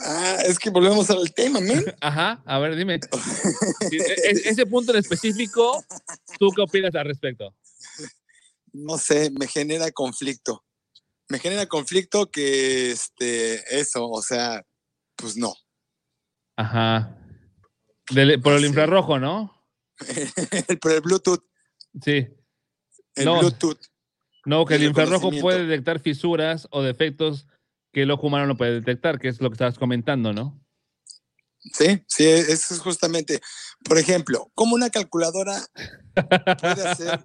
Ah, es que volvemos al tema, men. <laughs> Ajá, a ver, dime. <laughs> E- e- ese punto en específico, ¿tú qué opinas al respecto? No sé, me genera conflicto. Me genera conflicto que, este, eso, o sea, pues no. Ajá. Por el infrarrojo, ¿no? <laughs> Pero el Bluetooth, Sí. el No. Bluetooth. No, que el El infrarrojo puede detectar fisuras o defectos que el ojo humano no puede detectar, que es lo que estabas comentando, ¿no? Sí, sí, eso es justamente. Por ejemplo, como una calculadora puede hacer. <laughs>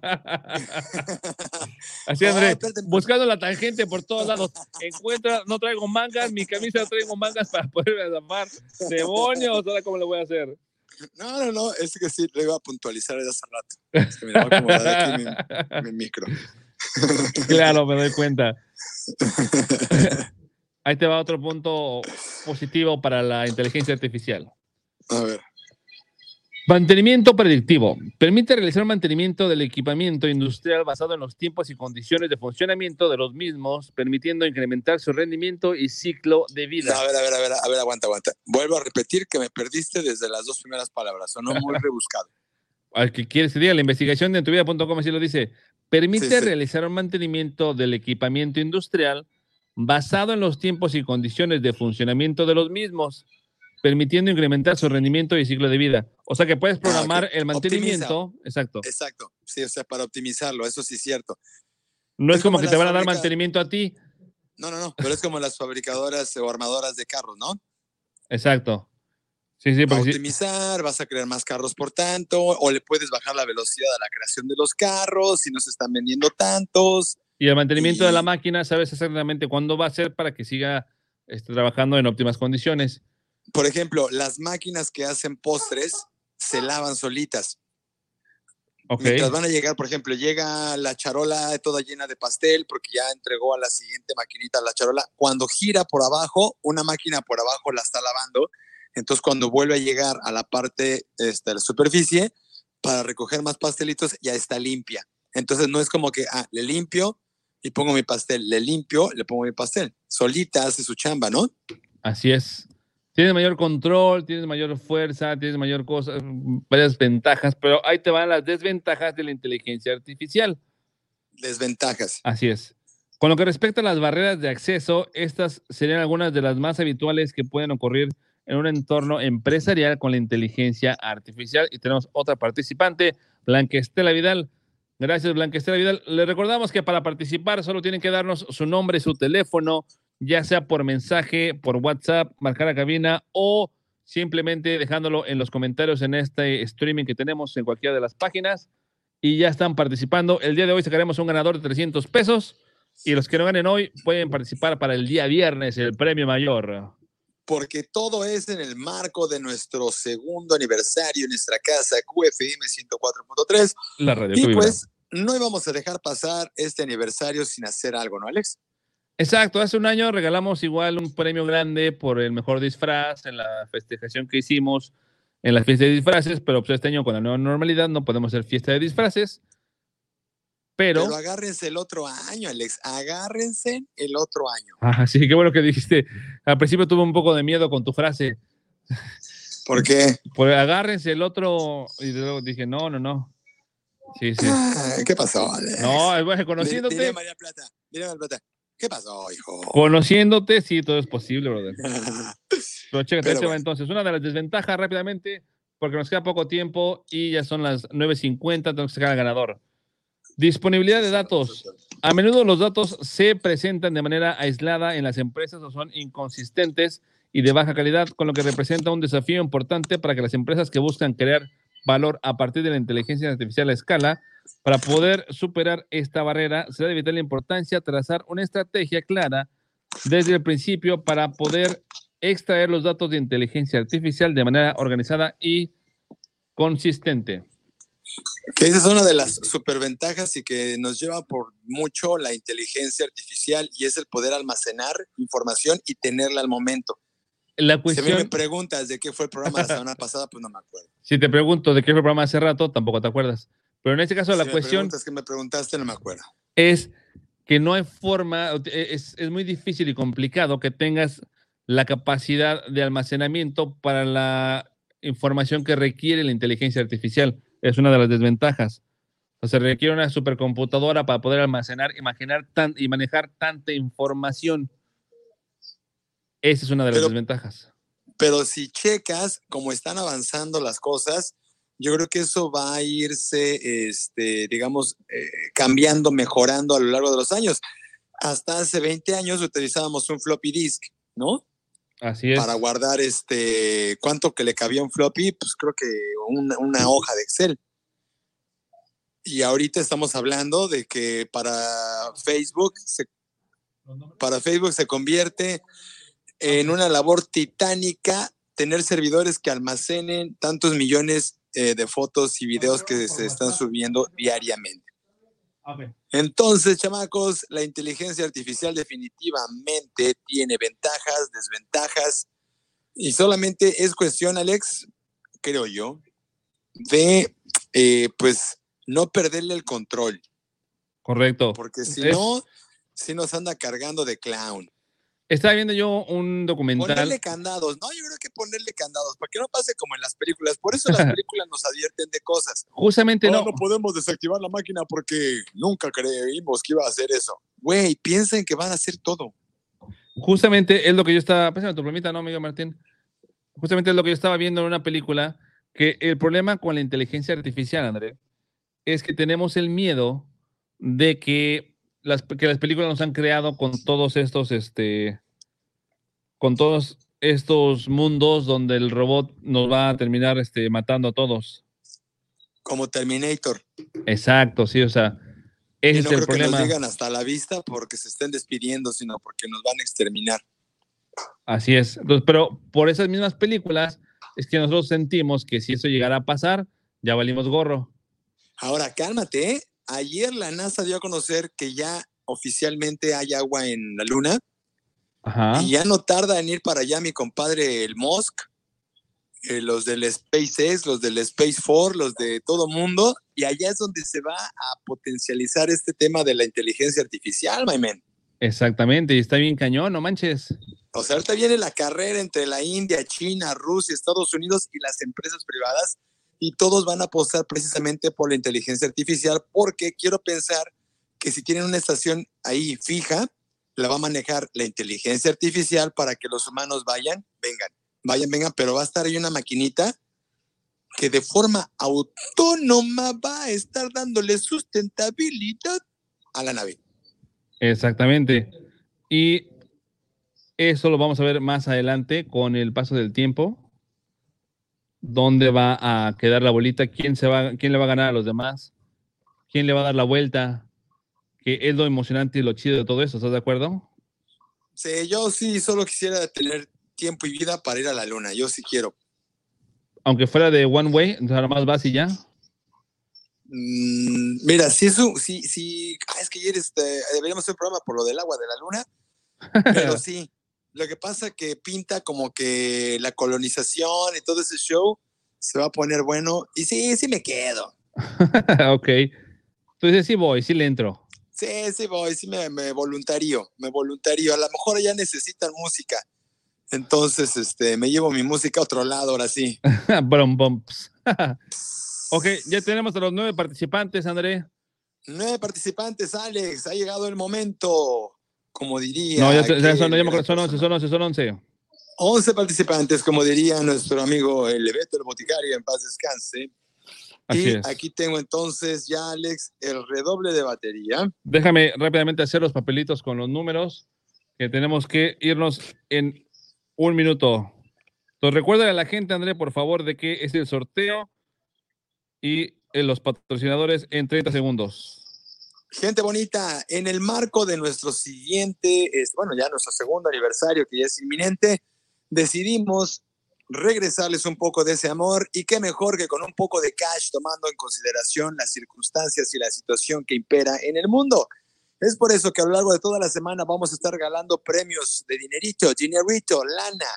Así, André, buscando la tangente por todos lados. Encuentra, no traigo mangas, mi camisa no traigo mangas para poderme zapar. Demonios, ahora cómo lo voy a hacer. No, no, no, es que sí, lo iba a puntualizar desde hace rato. Es que me voy a acomodar aquí mi, <laughs> mi micro. Claro, me doy cuenta. <laughs> Ahí te va otro punto positivo para la inteligencia artificial. A ver. Mantenimiento predictivo. Permite realizar un mantenimiento del equipamiento industrial basado en los tiempos y condiciones de funcionamiento de los mismos, permitiendo incrementar su rendimiento y ciclo de vida. A ver, a ver, a ver, a ver, aguanta, aguanta. Vuelvo a repetir que me perdiste desde las dos primeras palabras. Sonó muy <laughs> rebuscado. Al que quieres que diga, la investigación de entuvida.com así lo dice. Permite Sí, sí. realizar un mantenimiento del equipamiento industrial basado en los tiempos y condiciones de funcionamiento de los mismos, permitiendo incrementar su rendimiento y ciclo de vida. O sea que puedes programar Ah, ok. el mantenimiento, exacto. Exacto. Sí, o sea, para optimizarlo, eso sí es cierto. No es, es como como que te van a dar mantenimiento a ti. No, no, no, pero es como las fabricadoras o armadoras de carros, ¿no? Exacto. Sí, sí, porque sí- optimizar, vas a crear más carros por tanto, o le puedes bajar la velocidad a la creación de los carros si no se están vendiendo tantos. Y el mantenimiento de la máquina, sabes exactamente cuándo va a ser para que siga este, trabajando en óptimas condiciones. Por ejemplo, las máquinas que hacen postres se lavan solitas. Ok. Mientras van a llegar, por ejemplo, llega la charola toda llena de pastel porque ya entregó a la siguiente maquinita la charola. Cuando gira por abajo, una máquina por abajo la está lavando. Entonces, cuando vuelve a llegar a la parte este, de la superficie para recoger más pastelitos, ya está limpia. Entonces, no es como que, ah, le limpio y pongo mi pastel, le limpio, le pongo mi pastel. Solita hace su chamba, ¿no? Así es. Tienes mayor control, tienes mayor fuerza, tienes mayor cosas, varias ventajas, pero ahí te van las desventajas de la inteligencia artificial. Desventajas. Así es. Con lo que respecta a las barreras de acceso, estas serían algunas de las más habituales que pueden ocurrir en un entorno empresarial con la inteligencia artificial. Y tenemos otra participante, Blanca Estela Vidal. Gracias, Blanca Estela Vidal. Le recordamos que para participar solo tienen que darnos su nombre, su teléfono, ya sea por mensaje, por WhatsApp, marcar a cabina o simplemente dejándolo en los comentarios en este streaming que tenemos en cualquiera de las páginas y ya están participando. El día de hoy sacaremos un ganador de 300 pesos y los que no ganen hoy pueden participar para el día viernes, el premio mayor. Porque todo es en el marco de nuestro segundo aniversario en nuestra casa QFM 104.3. La radio Y pues no íbamos a dejar pasar este aniversario sin hacer algo, ¿no, Alex? Exacto, hace un año regalamos igual un premio grande por el mejor disfraz en la festejación que hicimos en la fiesta de disfraces, pero pues este año con la nueva normalidad no podemos hacer fiesta de disfraces. Pero, Pero agárrense el otro año, Alex. Agárrense el otro año. ah, sí, qué bueno que dijiste. Al principio tuve un poco de miedo con tu frase. ¿Por qué? Pues agárrense el otro y luego dije, no, no, no. Sí, sí. Ah, ¿Qué pasó, Alex? No, es bueno, conociéndote, María Plata. Diría María Plata. ¿Qué pasó, hijo? conociéndote, sí, todo es posible, brother. <laughs> Pero chécate, Pero bueno. entonces. Una de las desventajas rápidamente, porque nos queda poco tiempo y ya son las 9.50, tenemos que sacar al ganador. Disponibilidad de datos. A menudo los datos se presentan de manera aislada en las empresas o son inconsistentes y de baja calidad, con lo que representa un desafío importante para que las empresas que buscan crear valor a partir de la inteligencia artificial a escala, para poder superar esta barrera, será de vital importancia trazar una estrategia clara desde el principio para poder extraer los datos de inteligencia artificial de manera organizada y consistente. Que esa es una de las superventajas y que nos lleva por mucho la inteligencia artificial y es el poder almacenar información y tenerla al momento. La Si cuestión, me preguntas de qué fue el programa la semana pasada, pues no me acuerdo. <laughs> si te pregunto de qué fue el programa hace rato, tampoco te acuerdas. Pero en este caso, la si cuestión me preguntas que me preguntaste, no me acuerdo. es que no hay forma, es, es muy difícil y complicado que tengas la capacidad de almacenamiento para la información que requiere la inteligencia artificial. Es una de las desventajas. O sea, requiere una supercomputadora para poder almacenar, imaginar tan, y manejar tanta información. Esa es una de las Pero- desventajas. Pero si checas cómo están avanzando las cosas, yo creo que eso va a irse, este, digamos, eh, cambiando, mejorando a lo largo de los años. Hasta hace 20 años utilizábamos un floppy disk, ¿no? Así es. Para guardar este, cuánto que le cabía un floppy, pues creo que una, una hoja de Excel. Y ahorita estamos hablando de que para Facebook se, para Facebook se convierte en una labor titánica tener servidores que almacenen tantos millones eh, de fotos y videos que se están subiendo diariamente. Entonces, chamacos, la inteligencia artificial definitivamente tiene ventajas, desventajas, y solamente es cuestión, Alex, creo yo, de eh, pues no perderle el control, Correcto. porque si Es- no, si nos anda cargando de clown. Estaba viendo yo un documental. Ponerle candados, no, yo creo que ponerle candados, para que no pase como en las películas. Por eso las <laughs> películas nos advierten de cosas. Justamente No, no. no podemos desactivar la máquina porque nunca creímos que iba a hacer eso. Güey, piensen que van a hacer todo. Justamente es lo que yo estaba. Pásame tu plumita, ¿no, Miguel Martín? Justamente es lo que yo estaba viendo en una película. Que el problema con la inteligencia artificial, André, es que tenemos el miedo de que las, que las películas nos han creado con todos estos, este, con todos estos mundos donde el robot nos va a terminar este, matando a todos. Como Terminator. Exacto, sí, o sea, Y ese no es el creo que nos problema. llegan hasta la vista porque se estén despidiendo, sino porque nos van a exterminar. Así es. Entonces, pero por esas mismas películas es que nosotros sentimos que si eso llegara a pasar, ya valimos gorro. Ahora, cálmate. ¿eh? Ayer la NASA dio a conocer que ya oficialmente hay agua en la Luna Ajá. y ya no tarda en ir para allá mi compadre el Musk, eh, los del SpaceX, los del Space Force, los de todo mundo, y allá es donde se va a potencializar este tema de la inteligencia artificial, my man. Exactamente, y está bien cañón, no manches. O sea, ahorita viene la carrera entre la India, China, Rusia, Estados Unidos y las empresas privadas y todos van a apostar precisamente por la inteligencia artificial porque quiero pensar que si tienen una estación ahí fija, la va a manejar la inteligencia artificial para que los humanos vayan, vengan, vayan, vengan, pero va a estar ahí una maquinita que de forma autónoma va a estar dándole sustentabilidad a la nave. Exactamente. Y eso lo vamos a ver más adelante con el paso del tiempo. Dónde va a quedar la bolita, quién, se va, quién le va a ganar a los demás, quién le va a dar la vuelta, que es lo emocionante y lo chido de todo eso, ¿estás de acuerdo? Sí, yo sí solo quisiera tener tiempo y vida para ir a la luna, yo sí quiero. Aunque fuera de one way, nada más vas y ya. Mm, mira, si eso, si, si, ah, es que ayer este, deberíamos hacer un programa por lo del agua de la luna, <laughs> pero sí, lo que pasa que pinta como que la colonización y todo ese show se va a poner bueno, y sí, sí me quedo. <laughs> ok. Entonces sí voy, sí le entro. Sí, sí voy, sí me, me voluntario, me voluntario. A lo mejor ya necesitan música. Entonces, este, me llevo mi música a otro lado, ahora sí. <laughs> Brum, <laughs> ok, ya tenemos a los nueve participantes, André. Nueve participantes, Alex. Ha llegado el momento, como diría. No, ya aquel- son, ya me acuerdo, son once, son once, son once. 11 participantes, como diría nuestro amigo el Beto el Boticario, en paz descanse. Así y es. aquí tengo entonces ya, Alex, el redoble de batería. Déjame rápidamente hacer los papelitos con los números, que tenemos que irnos en un minuto. Entonces, recuerda a la gente, André, por favor, de que es el sorteo y eh, los patrocinadores en 30 segundos. Gente bonita, en el marco de nuestro siguiente, bueno, ya nuestro segundo aniversario, que ya es inminente, decidimos regresarles un poco de ese amor y qué mejor que con un poco de cash tomando en consideración las circunstancias y la situación que impera en el mundo. Es por eso que a lo largo de toda la semana vamos a estar regalando premios de dinerito, dinerito, lana,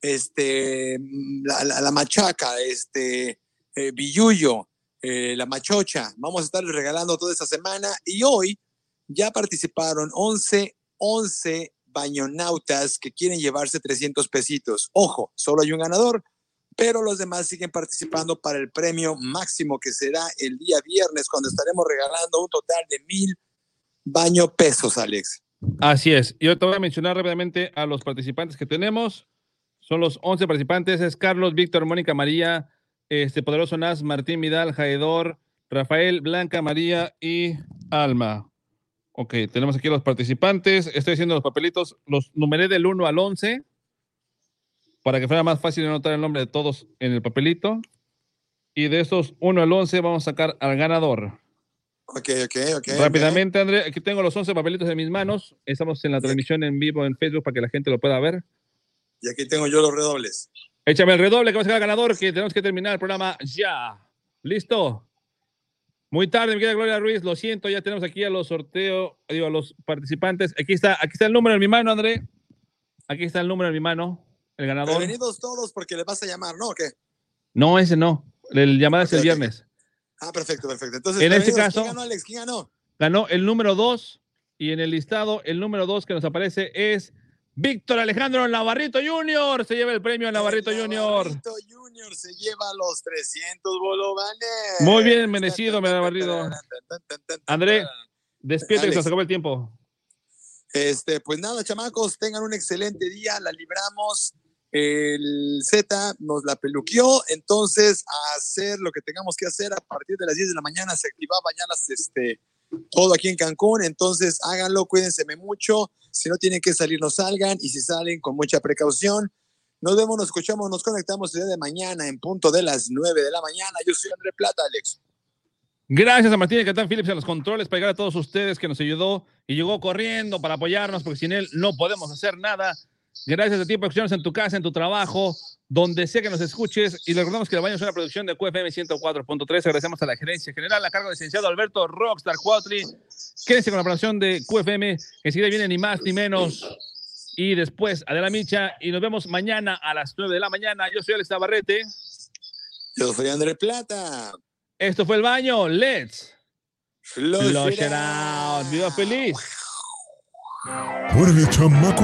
este, la machaca, este, eh, billuyo, eh, la machocha. Vamos a estar regalando toda esta semana y hoy ya participaron 11, 11 bañonautas que quieren llevarse 300 pesitos. Ojo, solo hay un ganador, pero los demás siguen participando para el premio máximo que será el día viernes cuando estaremos regalando un total de mil baño pesos, Alex. Así es. Yo te voy a mencionar rápidamente a los participantes que tenemos. Son los 11 participantes. Es Carlos, Víctor, Mónica María, este Poderoso Nas, Martín Vidal, Jaedor, Rafael, Blanca María y Alma. Ok, tenemos aquí los participantes. Estoy haciendo los papelitos. Los numeré del 1 al 11 para que fuera más fácil anotar el nombre de todos en el papelito. Y de estos 1 al 11 vamos a sacar al ganador. Ok, ok, ok. Rápidamente, André, aquí tengo los 11 papelitos en mis manos. Estamos en la transmisión en vivo en Facebook para que la gente lo pueda ver. Y aquí tengo yo los redobles. Échame el redoble que va a sacar el ganador, que tenemos que terminar el programa ya. ¿Listo? Muy tarde, mi querida Gloria Ruiz, lo siento, ya tenemos aquí a los sorteos, digo, a los participantes. Aquí está, aquí está el número en mi mano, André. Aquí está el número en mi mano, el ganador. Bienvenidos todos porque les vas a llamar, ¿no? ¿O qué? No, ese no. El llamada es el ok. viernes. Ah, perfecto, perfecto. Entonces, En este caso- ¿quién ganó, Alex? ¿Quién ganó? Ganó el número 2 y en el listado el número 2 que nos aparece es Víctor Alejandro Navarrito Jr. Se lleva el premio Navarrito El Jr. Navarrito Junior se lleva los 300 bolovanes. Muy bien merecido, mi Navarrito. André, Despierta que se acabó el tiempo. Este, pues nada, chamacos, tengan un excelente día, la libramos. El Z nos la peluqueó, entonces a hacer lo que tengamos que hacer a partir de las 10 de la mañana se activaba ya las, este, todo aquí en Cancún, entonces háganlo, cuídense mucho, si no tienen que salir no salgan y si salen con mucha precaución. Nos vemos, nos escuchamos, nos conectamos el día de mañana en punto de las 9 de la mañana. Yo soy André Plata, Alex. Gracias a Martín Catán Phillips en los controles para llegar a todos ustedes que nos ayudó y llegó corriendo para apoyarnos porque sin él no podemos hacer nada. Gracias a ti por escucharnos en tu casa, en tu trabajo, donde sea que nos escuches. Y recordamos que el baño es una producción de QFM 104.3. Agradecemos a la gerencia general a cargo del licenciado Alberto Rockstar Cuatri. Quédense con la programación de QFM, que enseguida viene ni más ni menos. Y después Adela Micha. Y nos vemos mañana a las 9 de la mañana. Yo soy Alex Navarrete. Yo soy André Plata. Esto fue el baño. Let's Flush it out. Viva feliz. Órale, chamaco.